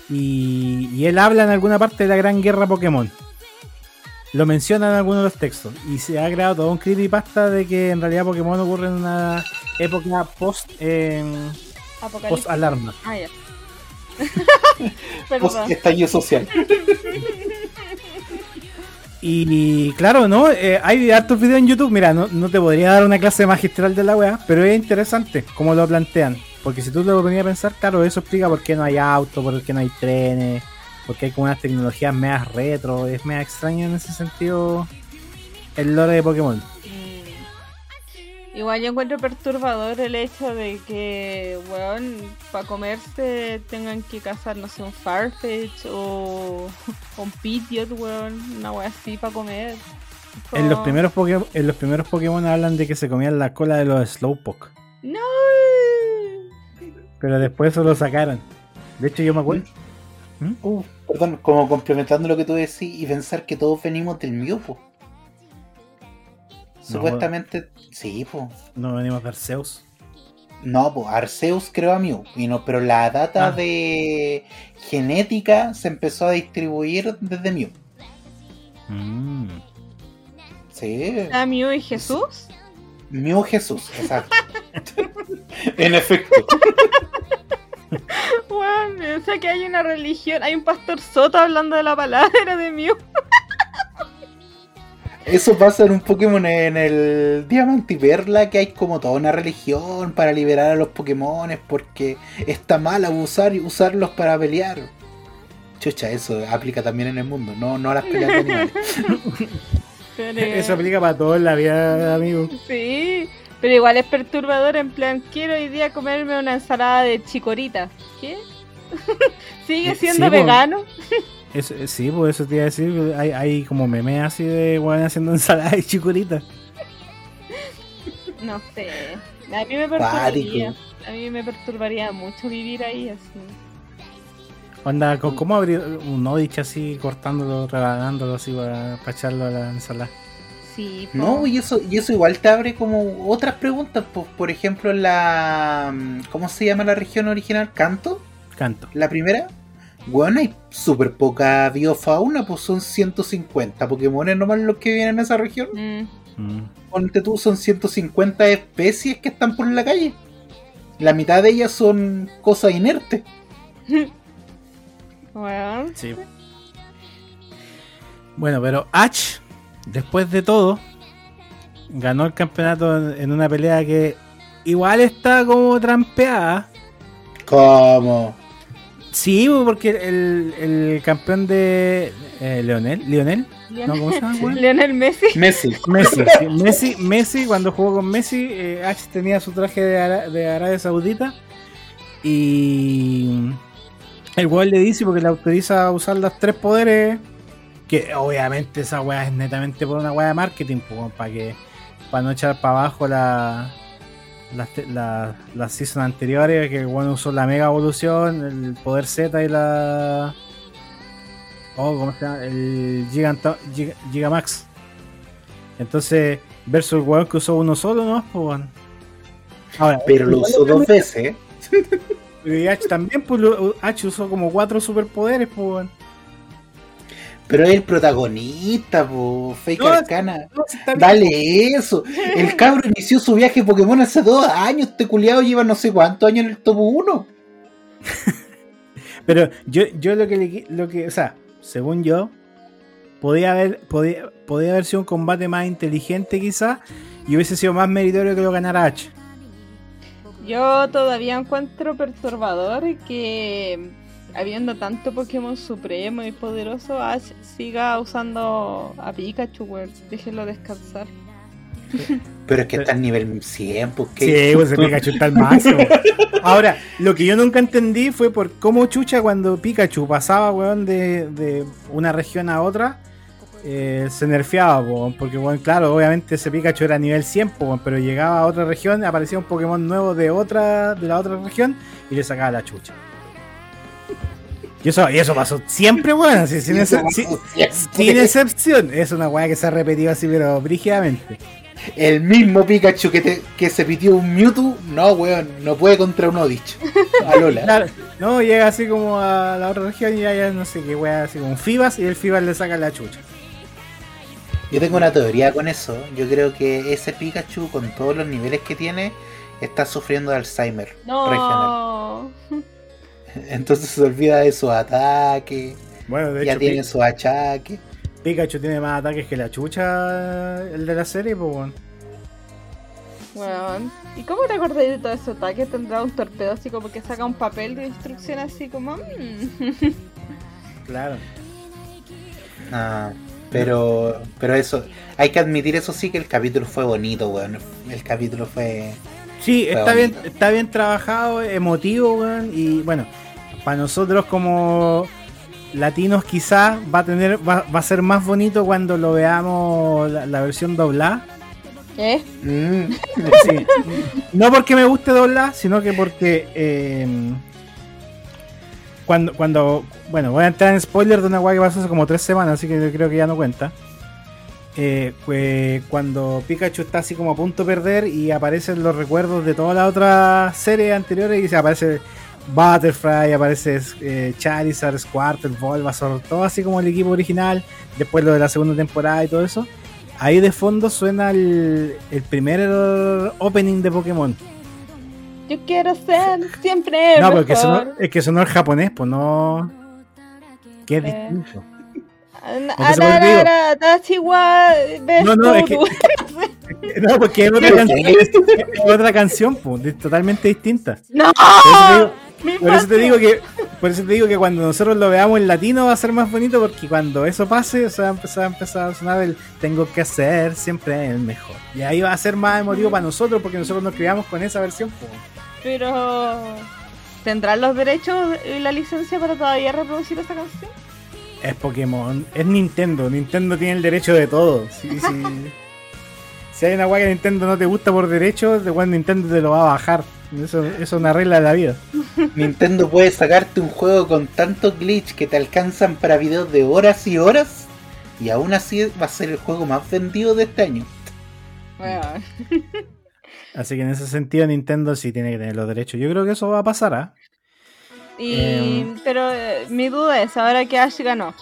Y, y él habla en alguna parte de la gran guerra Pokémon. Lo menciona en algunos de los textos. Y se ha creado todo un creepypasta de que en realidad Pokémon ocurre en una época post. em, post alarma. Ah, ya. Post estallido social. Y, claro, ¿no? Eh, hay hartos videos en YouTube. Mira, no, no te podría dar una clase magistral de la weá, pero es interesante cómo lo plantean. Porque si tú te lo ponías a pensar, claro, eso explica por qué no hay autos, por qué no hay trenes, porque hay como unas tecnologías medias retro. Es media extraño en ese sentido el lore de Pokémon. Mm. Igual yo encuentro perturbador el hecho de que, weón, para comerse tengan que cazar, no sé, un Farfetch o un Pidgeot, weón, una wea así para comer. En los primeros Pokémon, en los primeros Pokémon hablan de que se comían la cola de los Slowpoke. ¡No! Pero después eso lo sacaron. De hecho, yo me acuerdo. ¿Mm? Uh, perdón, como complementando lo que tú decís y pensar que todos venimos del Mew, po. Supuestamente, sí, po. No venimos de Arceus. No, pues Arceus creó a Mew, y no, pero la data Ah. de genética se empezó a distribuir desde Mew. Mm. Sí, ¿A Mew y Jesús? Mew Jesús, exacto. en efecto. Bueno, o sea que hay una religión, hay un pastor Soto hablando de la palabra de Mew. Eso pasa en un Pokémon en el Diamante y Perla, que hay como toda una religión para liberar a los Pokémones porque está mal abusar y usarlos para pelear. Chucha, eso aplica también en el mundo, no, no a las peleas de animales. Pero- Eso aplica para todo en la vida, amigo. Sí, pero igual es perturbador en plan, quiero hoy día comerme una ensalada de chicorita. ¿Qué? ¿Sigue Eh, siendo sí, vegano? Eso, eh, sí, pues eso te iba a decir. Hay, hay como memes así de weón haciendo ensalada y chicurita. No sé. A mí me perturbaría. A mí me perturbaría mucho vivir ahí así. Onda, ¿cómo, abrir un Odich así, cortándolo, rebanándolo así para, para echarlo a la ensalada? Sí, po. No, y eso, y eso igual te abre como otras preguntas. Por, por ejemplo, en la. ¿Cómo se llama la región original? ¿Canto? Canto. La primera. Bueno, hay súper poca biofauna, pues son 150 Pokémones nomás los que vienen a esa región. Mm. Mm. Ponte tú, son 150 especies que están por la calle. La mitad de ellas son cosas inertes. Bueno, Sí. Bueno, pero Ash, después de todo, ganó el campeonato en- una pelea que igual está como trampeada. Como. Sí, porque el, el campeón de eh, Leonel, Lionel, no, ¿cómo se llama? weón? Lionel Messi. Messi. Messi, sí, Messi, Messi, cuando jugó con Messi, eh, Ash tenía su traje de, Ara- de Arabia Saudita y el weón le dice porque le autoriza a usar los tres poderes, que obviamente esa weá es netamente por una weá de marketing, para que para no echar para abajo la las la- las seasons anteriores, que weón usó la mega evolución, el poder Z y la Oh, ¿cómo se llama? El Giganta- Giga- Gigamax. Entonces, versus el weón que usó uno solo, ¿no? Pues. Ahora, Pero lo usó dos veces. y H también, pues H usó como cuatro superpoderes, pues. Pero es el protagonista, po, Fake No, Arcana. No, bien. Dale eso. El cabro inició su viaje Pokémon hace dos años. Este culiado lleva no sé cuántos años en el top 1. Pero yo, yo lo que le lo que, o sea, según yo, podía haber, podía, podía haber sido un combate más inteligente quizás y hubiese sido más meritorio que lo ganara H. Yo todavía encuentro perturbador que habiendo tanto Pokémon supremo y poderoso, Ash siga usando a Pikachu, weón. Déjenlo descansar. Pero es que está al nivel 100, pues que. Sí, pues el Pikachu está al máximo. Ahora, lo que yo nunca entendí fue por cómo chucha cuando Pikachu pasaba, weón, de, de una región a otra, eh, se nerfeaba, weón, porque, weón, claro, obviamente ese Pikachu era nivel 100, po, weón, pero llegaba a otra región, aparecía un Pokémon nuevo de otra de la otra región y le sacaba la chucha. Y eso, y eso pasó siempre, weón, así, sin, excep- sin- sin excepción. Es una weá que se ha repetido así, pero brígidamente. El mismo Pikachu que, te- que se pitió un Mewtwo, no, weón, no puede contra un Odich. A Lola. Claro, no, llega así como a la otra región y ya, ya no sé qué wea, así como un Fibas y el Fibas le saca la chucha. Yo tengo una teoría con eso. Yo creo que ese Pikachu, con todos los niveles que tiene, está sufriendo de Alzheimer regional. Entonces se olvida de su ataque. Bueno, de Ya hecho, tiene Pi- su achaque. Pikachu tiene más ataques que la chucha, el de la serie, pues bueno. Weón. ¿Y cómo te acordáis de todo ese ataque? Tendrá un torpedo así como que saca un papel de instrucción así como... mm. Claro. Ah, pero, pero eso, hay que admitir eso sí que el capítulo fue bonito, weón. El capítulo fue. Sí, está bien, está bien trabajado, emotivo, weón. Y bueno, para nosotros como latinos quizás va a tener, va, va a ser más bonito cuando lo veamos la, la versión doblada. ¿Eh? Mm, Sí. No porque me guste doblar, sino que porque eh, cuando, cuando, bueno, voy a entrar en spoiler de una weá que pasó hace como tres semanas, así que yo creo que ya no cuenta. Eh, pues, cuando Pikachu está así como a punto de perder y aparecen los recuerdos de todas las otras series anteriores y se aparece Butterfly, aparece eh, Charizard, Squirtle, Bulbasaur, todo así como el equipo original, después lo de la segunda temporada y todo eso. Ahí de fondo suena el, el primer opening de Pokémon. Yo quiero ser siempre No, mejor. porque sonó, es que sonó el japonés, pues no. Es Eh. distinto. No, no, es que-. No, porque es otra, canción, es otra canción, pues, totalmente distinta. ¡No! Por eso, te digo, que por eso te digo que cuando nosotros lo veamos en latino va a ser más bonito porque cuando eso pase se va a empezar a, empezar a sonar el tengo que hacer siempre el mejor. Y ahí va a ser más emotivo para nosotros porque nosotros nos criamos con esa versión. pues. Pero. ¿Tendrán los derechos y la licencia para todavía reproducir esa canción? Es Pokémon, es Nintendo, Nintendo tiene el derecho de todo. Si, si, si hay una guay que Nintendo no te gusta por derecho, de Nintendo te lo va a bajar. Eso, eso es una regla de la vida. Nintendo puede sacarte un juego con tantos glitch que te alcanzan para videos de horas y horas. Y aún así va a ser el juego más vendido de este año. Bueno, Así que en ese sentido Nintendo sí tiene que tener los derechos. Yo creo que eso va a pasar, ¿ah? Y, Em. pero eh, mi duda es, ahora que Ash ganó,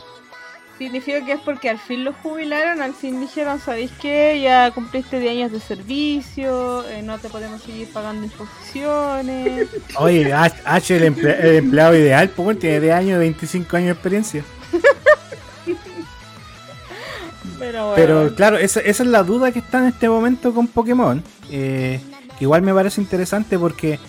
¿significa que es porque al fin lo jubilaron? Al fin dijeron, ¿sabéis qué? Ya cumpliste 10 años de servicio, eh, no te podemos seguir pagando imposiciones. Oye, H, H, el, emple- el empleado ideal, pues tiene 10 años, 25 años de experiencia. Pero bueno. Pero claro, esa, esa es la duda que está en este momento con Pokémon. eh, que igual me parece interesante porque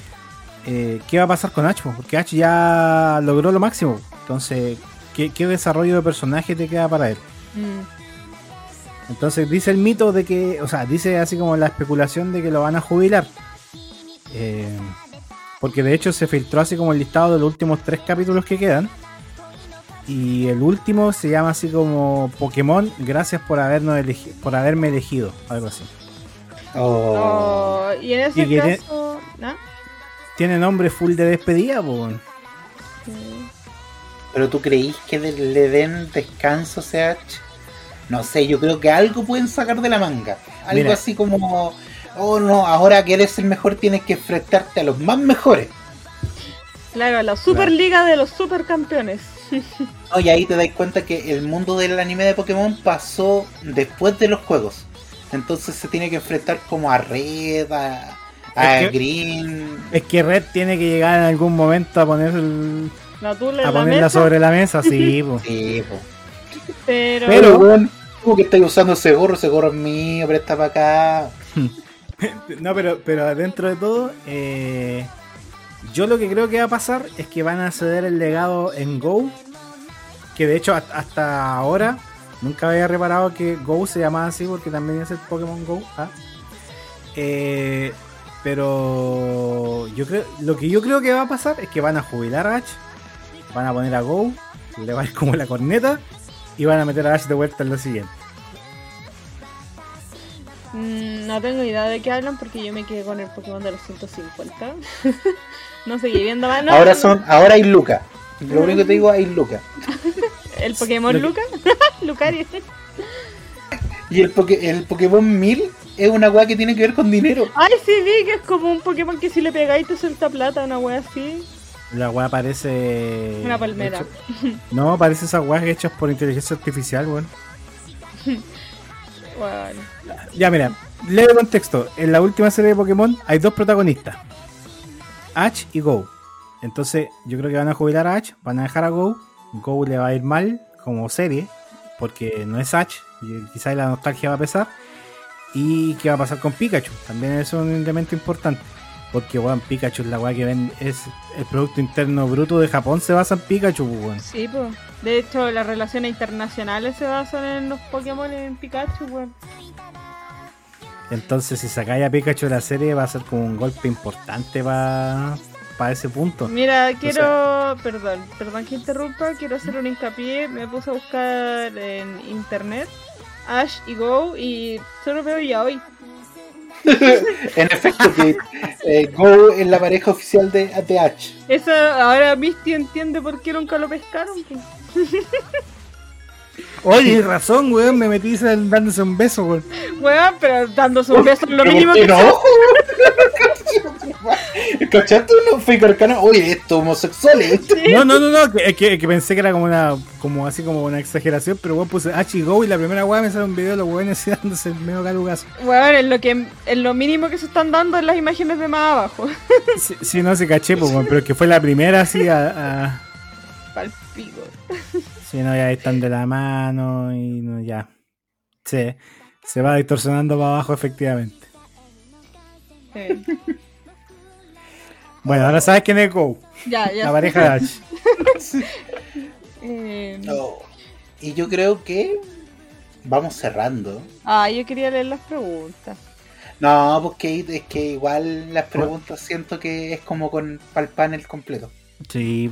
eh, ¿qué va a pasar con Ash? po? Porque Ash ya logró lo máximo. Entonces, ¿qué, qué desarrollo de personaje te queda para él? Mm. Entonces dice el mito de que, o sea, dice así como la especulación de que lo van a jubilar. Eh, porque de hecho se filtró así como el listado de los últimos tres capítulos que quedan. Y el último se llama así como Pokémon, gracias por habernos elegi- por haberme elegido, algo así. Oh. Oh, y en ese Y que caso. ¿no? Tiene nombre full de despedida. Sí. Pero tú creís que de- le den descanso a CH? No sé, yo creo que algo pueden sacar de la manga. Algo Mira. así como, oh no, ahora que eres el mejor tienes que enfrentarte a los más mejores. Claro, la Superliga de los Supercampeones. No, y ahí te das cuenta que el mundo del anime de Pokémon pasó después de los juegos. Entonces se tiene que enfrentar como a Red, a, a Es que- Green. Es que Red tiene que llegar en algún momento a poner el- La tula a ponerla mesa. sobre la mesa, sí, po. Sí, po. Pero, weón, como que estáis usando ese gorro, ese gorro es mío, presta para acá. No, pero, pero dentro de todo, eh, yo lo que creo que va a pasar es que van a ceder el legado en Go. Que de hecho, hasta- hasta ahora nunca había reparado que Go se llamaba así porque también es el Pokémon Go. ¿ah? Eh, pero yo creo, lo que yo creo que va a pasar es que van a jubilar a Ash, van a poner a Go, le va a ir como la corneta y van a meter a Ash de vuelta en lo siguiente. mm, no tengo idea de qué hablan porque yo me quedé con el Pokémon de los 150. no seguí viendo más. No, ahora no, son, ahora hay Luca. Lo único que te digo hay Luca. ¿El Pokémon Luca? Lucario. Y el, Poké- el Pokémon 1000 es una weá que tiene que ver con dinero. Ay, sí, vi que es como un Pokémon que si le pegáis te suelta plata, una wea así. La weá parece. Una palmera. hecho- no, parece esas weas hechas por inteligencia artificial, weón. Bueno. Ya, mira, leve contexto. En la última serie de Pokémon hay dos protagonistas: Ash y Go. Entonces, yo creo que van a jubilar a Ash, van a dejar a Go. Go le va a ir mal como serie, porque no es Ash, y quizás la nostalgia va a pesar. Y qué va a pasar con Pikachu, también es un elemento importante. Porque, weón, Pikachu es la weá que ven, es el Producto Interno Bruto de Japón, se basa en Pikachu, pues, weón. Sí, pues. De hecho, las relaciones internacionales se basan en los Pokémon y en Pikachu, weón. Entonces, si sacáis a Pikachu de la serie, va a ser como un golpe importante para ese punto. Mira, quiero. Perdón, perdón que interrumpa. Quiero hacer un hincapié. Me puse a buscar en internet Ash y Go y solo veo ya hoy. en efecto, que eh, Go es la pareja oficial de, de Ash. Eso ahora Misty entiende por qué nunca lo pescaron. Oye, razón, weón, me metí dándose un beso, weón. Weón, pero dándose un beso es lo mínimo ¿por qué que no? ¿Cachaste uno fake arcana? Oye, esto homosexuales. No, no, no, no, que, que, que pensé que era como una, como así como una exageración, pero weón puse H Go y la primera weá me sale un video de los weones así dándose el medio calugazo. Weón, es lo que es lo mínimo que se están dando en las imágenes de más abajo. Si, si no se caché, pues, weón, pero es que fue la primera así a, a Palpico. si no, ya están de la mano y no, ya. Se, se va distorsionando para abajo, efectivamente. Sí. Bueno, ahora sabes quién es Go, Ya, ya. la pareja de Ash. Eh, No. Y yo creo que vamos cerrando. Ah, yo quería leer las preguntas. No, porque es que igual las preguntas siento que es como con para el panel completo. Sí,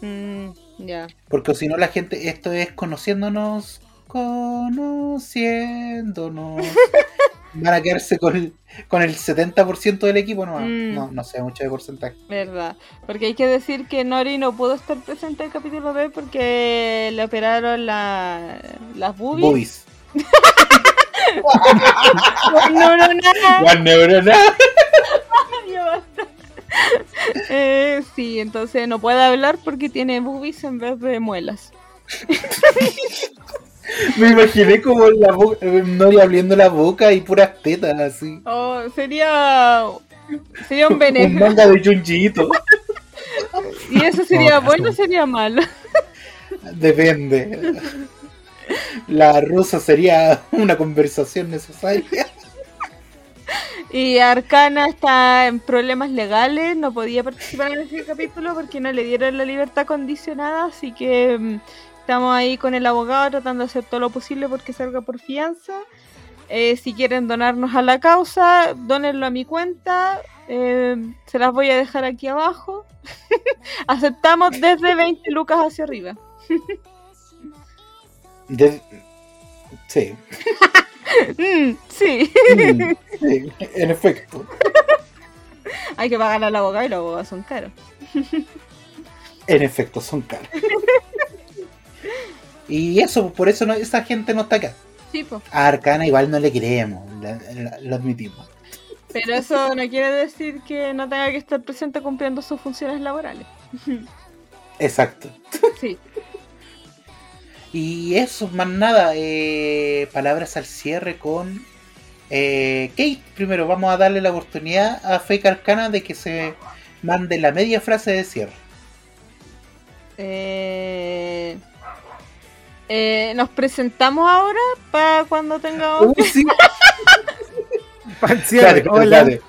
Mm, ya. Porque si no la gente, esto es conociéndonos, conociéndonos. Van a quedarse con el, con el 70% del equipo, no, Mm. no, no sé mucho de porcentaje. Verdad. Porque hay que decir que Nori no pudo estar presente en el capítulo B porque le operaron la, las boobies. Boobies. One neurona. Eh, sí, entonces no puede hablar porque tiene boobies en vez de muelas. Me imaginé como la boca, no abriendo la boca y puras tetas así. Oh, sería sería un Un beneficio. manga de Junjiito. ¿Y eso sería bueno o sería malo? Depende. La rusa sería una conversación necesaria. Y Arcana está en problemas legales, no podía participar en ese capítulo porque no le dieron la libertad condicionada, así que mm, estamos ahí con el abogado tratando de hacer todo lo posible porque salga por fianza. Eh, si quieren donarnos a la causa, donenlo a mi cuenta, eh, se las voy a dejar aquí abajo. Aceptamos desde 20 lucas hacia arriba. De- Sí. Mm, sí, Mm, sí, en efecto. hay que pagar al abogado y los abogados son caros. En efecto, son caros. Y eso, por eso no, esa gente no está acá. Sí, po. A Arcana igual no le creemos, lo admitimos. Pero eso no quiere decir que no tenga que estar presente cumpliendo sus funciones laborales. Exacto. Sí. Y eso, más nada, eh, palabras al cierre con eh, Kate. Primero, vamos a darle la oportunidad a Fake Arcana de que se mande la media frase de cierre. Eh, eh, Nos presentamos ahora para cuando tengamos. Uy, sí, cierre, Espérate, hola. espérate.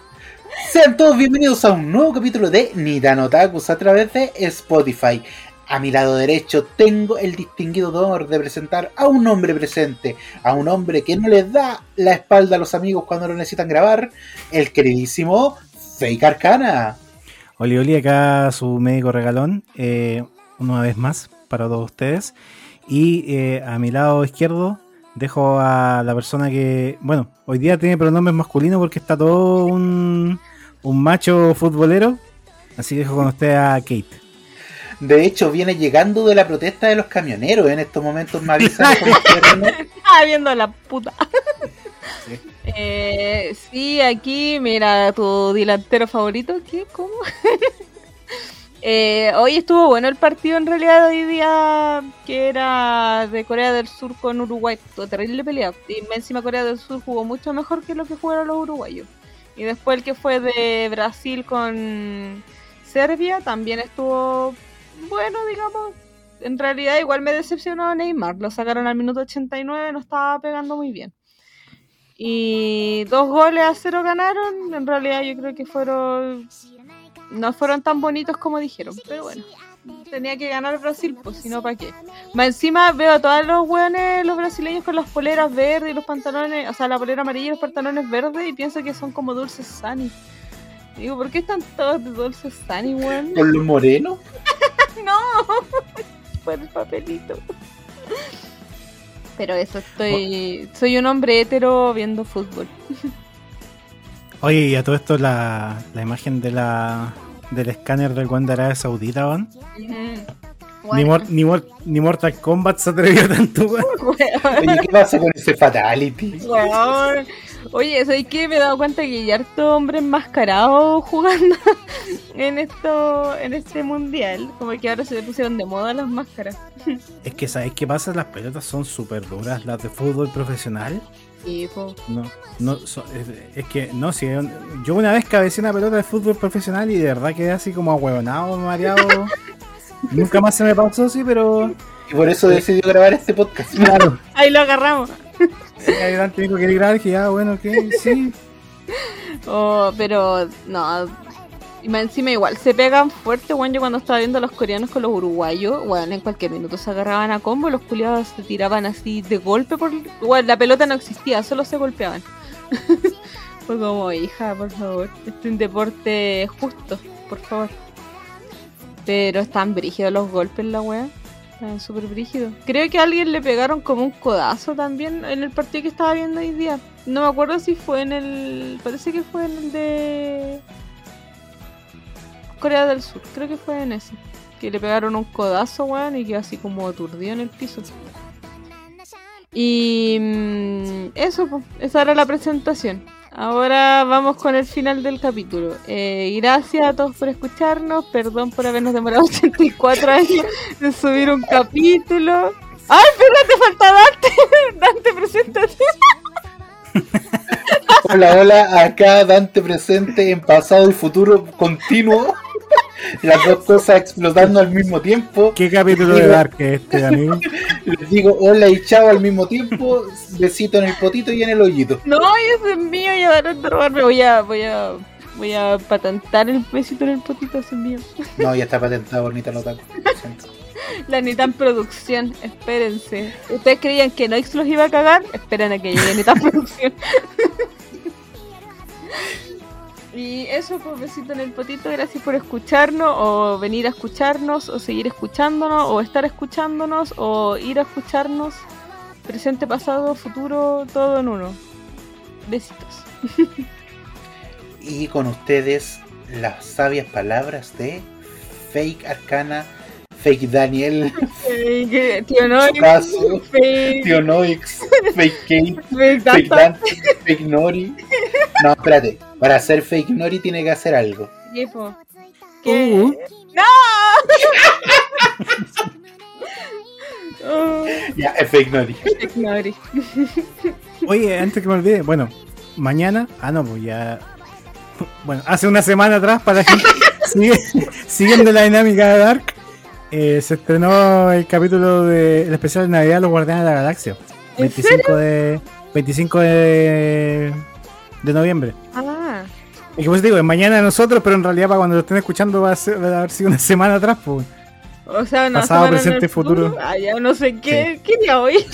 Sean todos bienvenidos a un nuevo capítulo de Nidano Takus a través de Spotify. A mi lado derecho tengo el distinguido honor de presentar a un hombre presente, a un hombre que no les da la espalda a los amigos cuando lo necesitan grabar, el queridísimo Fake Arcana. Oli Oli, acá su médico regalón, eh, una vez más para todos ustedes. Y eh, a mi lado izquierdo dejo a la persona que, bueno, hoy día tiene pronombres masculinos porque está todo un, un macho futbolero. Así que dejo con usted a Kate. De hecho, viene llegando de la protesta de los camioneros. En estos momentos me avisan como que- Ah, viendo la puta. Sí. Eh, sí, aquí, mira, tu delantero favorito, ¿qué? ¿Cómo? Eh, hoy estuvo bueno el partido en realidad hoy día que era de Corea del Sur con Uruguay. Terrible pelea. Y encima Corea del Sur jugó mucho mejor que lo que jugaron los uruguayos. Y después el que fue de Brasil con Serbia también estuvo bueno, digamos. En realidad igual me decepcionó Neymar. Lo sacaron al minuto 89, no estaba pegando muy bien. Y dos goles a cero ganaron. En realidad yo creo que fueron no fueron tan bonitos como dijeron, pero bueno. Tenía que ganar Brasil, pues si no, ¿para qué? Más encima veo a todos los hueones, los brasileños con las poleras verdes y los pantalones, o sea, la polera amarilla y los pantalones verdes y pienso que son como dulces Sunny. Digo, ¿por qué están todos de dulces Sunny, weón? con los morenos. No, por el papelito. Pero eso, estoy. Soy un hombre hetero viendo fútbol. Oye, y a todo esto la, la imagen de la del escáner del Wanda Arabia Saudita, weón. Ni, Mor- ni, Mor- ni Mortal Kombat se atrevió tanto, weón. weón, Oye, ¿qué pasa con ese Fatality? weón. Oye, ¿sabes qué? Me he dado cuenta que hay harto hombre enmascarado jugando en esto, en este mundial. Como que ahora se le pusieron de moda las máscaras. Es que, ¿sabes qué pasa? Las pelotas son súper duras, las de fútbol profesional. No, no, so- es, es que, no, si yo una vez cabecé una pelota de fútbol profesional y de verdad quedé así como ahueonado, mareado. Nunca más se me pasó, sí, pero. Y por eso decidió grabar este podcast. Claro. Ahí lo agarramos. Sí, adelante dijo que grabar, que ya, bueno, que sí. Oh, pero no. Y encima igual se pegan fuerte, bueno, yo cuando estaba viendo a los coreanos con los uruguayos, bueno, en cualquier minuto se agarraban a combo, los culiados se tiraban así de golpe por... Bueno, la pelota no existía, solo se golpeaban. Fue como, hija, por favor, este es un deporte justo, por favor. Pero están brígidos los golpes, la wea. Están súper brígidos. Creo que a alguien le pegaron como un codazo también en el partido que estaba viendo hoy día. No me acuerdo si fue en el. Parece que fue en el de. Corea del Sur. Creo que fue en ese. Que le pegaron un codazo, weón, y quedó así como aturdido en el piso. Y. mm, eso, pues. Esa era la presentación. Ahora vamos con el final del capítulo. Eh, gracias a todos por escucharnos. Perdón por habernos demorado 84 años en subir un capítulo. ¡Ay, espérate, falta Dante! Dante, preséntate. Hola, hola, acá Dante presente en pasado y futuro continuo. Las dos cosas explotando al mismo tiempo. ¿Qué capítulo de Dark es este, amigo? Les digo hola y chao al mismo tiempo. Besito en el potito y en el hoyito. No, ese es mío, ya van a robarme. Voy a, voy a, voy a patentar el besito en el potito, ese es mío. No, ya está patentado, bonita lo taco. La Nitan Producción, espérense. ¿Ustedes creían que Noix los iba a cagar? Esperen a que llegue Nitan Producción. Y eso, pues besito en el potito, gracias por escucharnos, o venir a escucharnos, o seguir escuchándonos, o estar escuchándonos, o ir a escucharnos. Presente, pasado, futuro, todo en uno. Besitos. Y con ustedes las sabias palabras de Fake Arcana, Fake Daniel, Fake, tío Noix, Chucazo, fake, Tío Noix, Fake Kate, fake Fake. Dante, Fake Nori. No, espérate. Para hacer Fake Nori tiene que hacer algo. ¿Qué. Uh. Oh, Ya, es Fake Nori. ignore. Oye, antes que me olvide, bueno, mañana, ah no, pues ya, bueno, hace una semana atrás, para que sigue- siguiendo la dinámica de Dark, eh, se estrenó el capítulo del especial de Navidad de los Guardianes de la Galaxia, ¿En 25 de 25 de, de noviembre. Ah, Y que pues digo, es mañana de nosotros, pero en realidad para cuando lo estén escuchando va a, ser, va a haber sido una semana atrás, pues. o sea, una Pasado, presente, el futuro. Ah, ya no sé qué, qué día hoy.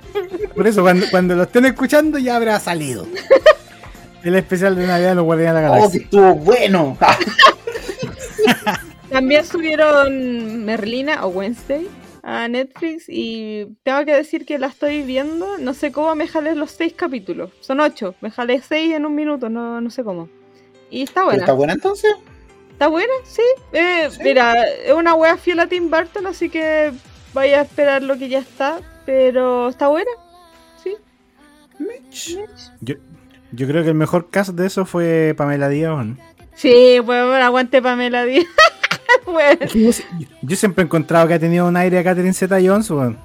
Por eso, cuando, cuando lo estén escuchando ya habrá salido. El especial de Navidad de los Guardianes de la Oh, que Galaxia. estuvo bueno. También subieron Merlina o Wednesday a Netflix y tengo que decir que la estoy viendo. No sé cómo me jalé los seis capítulos. Son ocho. Me jalé seis en un minuto, no, no sé cómo. Y está buena. ¿Está buena entonces? ¿Está buena? Sí. Eh, Sí. Mira, es una wea fiel a Tim Burton, así que vaya a esperar lo que ya está. Pero está buena. Sí. Yo, yo creo que el mejor caso de eso fue Pamela Díaz. ¿no? Sí, pues bueno, aguante Pamela Díaz. bueno, Yo, yo siempre he encontrado que ha tenido un aire a Catherine Zeta Jones. weón.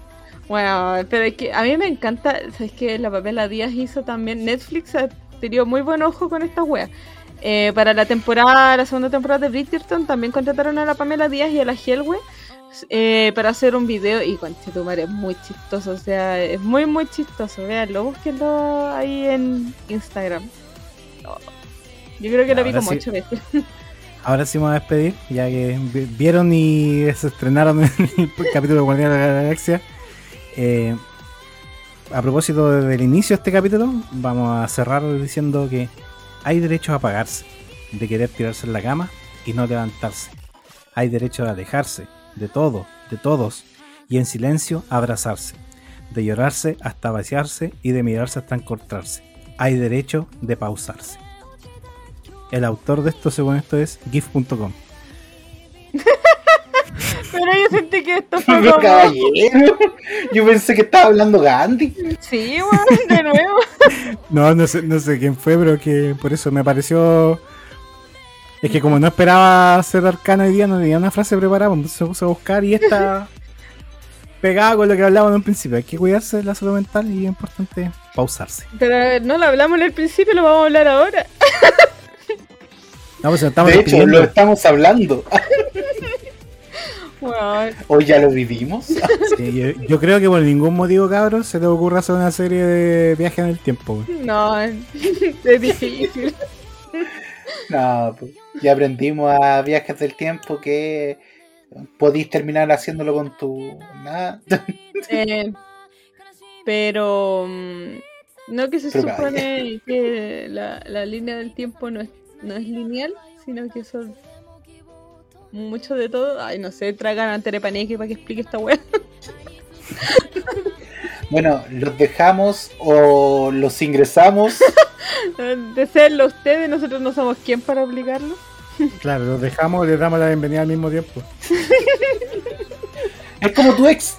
bueno, pero es que a mí me encanta, sabes que la Pamela Díaz hizo también, Netflix ha tenido muy buen ojo con esta wea. Eh, para la temporada, la segunda temporada de Bridgerton también contrataron a la Pamela Díaz y a la Helwe eh, para hacer un video y Conchetumare es muy chistoso, o sea, es muy muy chistoso, veanlo, búsquenlo ahí en Instagram. Oh, Yo creo que lo vi como ocho veces. Ahora sí me voy a despedir, ya que vi- vieron y se estrenaron el capítulo de Guardianes de la Galaxia. Eh, a propósito del inicio de este capítulo, vamos a cerrar diciendo que hay derecho a apagarse, de querer tirarse en la cama y no levantarse. Hay derecho a alejarse de todo, de todos, y en silencio abrazarse, de llorarse hasta vaciarse y de mirarse hasta encontrarse. Hay derecho de pausarse. El autor de esto, según esto, es gif.com. Pero yo sentí que esto fue como... caballero, yo pensé que estaba hablando Gandhi. Sí, weón, de nuevo. No, no sé, no sé quién fue, pero que por eso me pareció. Es que como no esperaba ser arcano hoy día, no tenía una frase preparada, pues, entonces se puso a buscar y esta pegada con lo que hablábamos en un principio. Hay que cuidarse de la salud mental y es importante pausarse. Pero no lo hablamos en el principio, lo vamos a hablar ahora. No, pues estamos De hecho, lo estamos hablando. Weón. Hoy ya lo vivimos. Sí, yo, yo creo que por ningún motivo, cabros, se te ocurra hacer una serie de viajes en el tiempo. güey. No, es difícil. No, pues, ya aprendimos a viajes del tiempo que podéis terminar haciéndolo con tu. Nada. Eh, pero mm, no que se Pero supone que la, la línea del tiempo no es, no es lineal, sino que son mucho de todo. Ay, no sé, tragan a Terepaneque para que explique esta wea. Bueno, los dejamos o los ingresamos. De serlo ustedes, nosotros no somos quien para obligarlo. Claro, los dejamos y les damos la bienvenida al mismo tiempo. Es como tu ex.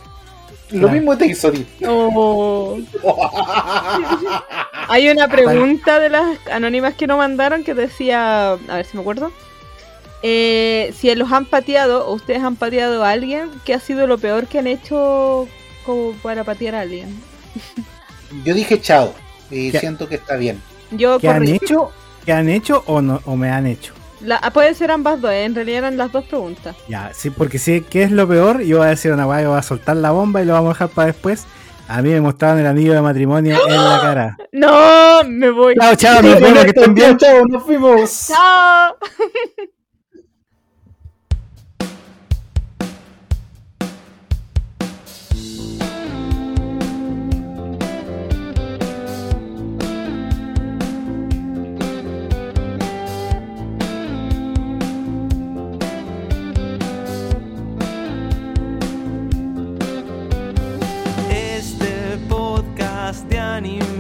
Lo Claro. mismo te hizo. Oh. Hay una pregunta de las anónimas que nos mandaron que decía, a ver si me acuerdo. Eh, si los han pateado o ustedes han pateado a alguien, ¿qué ha sido lo peor que han hecho como para patear a alguien? Yo dije chao y ¿Qué? siento que está bien. Yo ¿Qué han hecho? ¿Qué han hecho o, no, o me han hecho? La, ah, pueden ser ambas dos, ¿eh? en realidad eran las dos preguntas. Ya, sí, porque si ¿qué es lo peor? Yo voy a decir una weá, yo voy a soltar la bomba y lo vamos a dejar para después. A mí me mostraron el anillo de matrimonio en la cara. No, me voy. Chao, chao, nos vemos, que estén bien. Chao, nos fuimos. Chao. podcast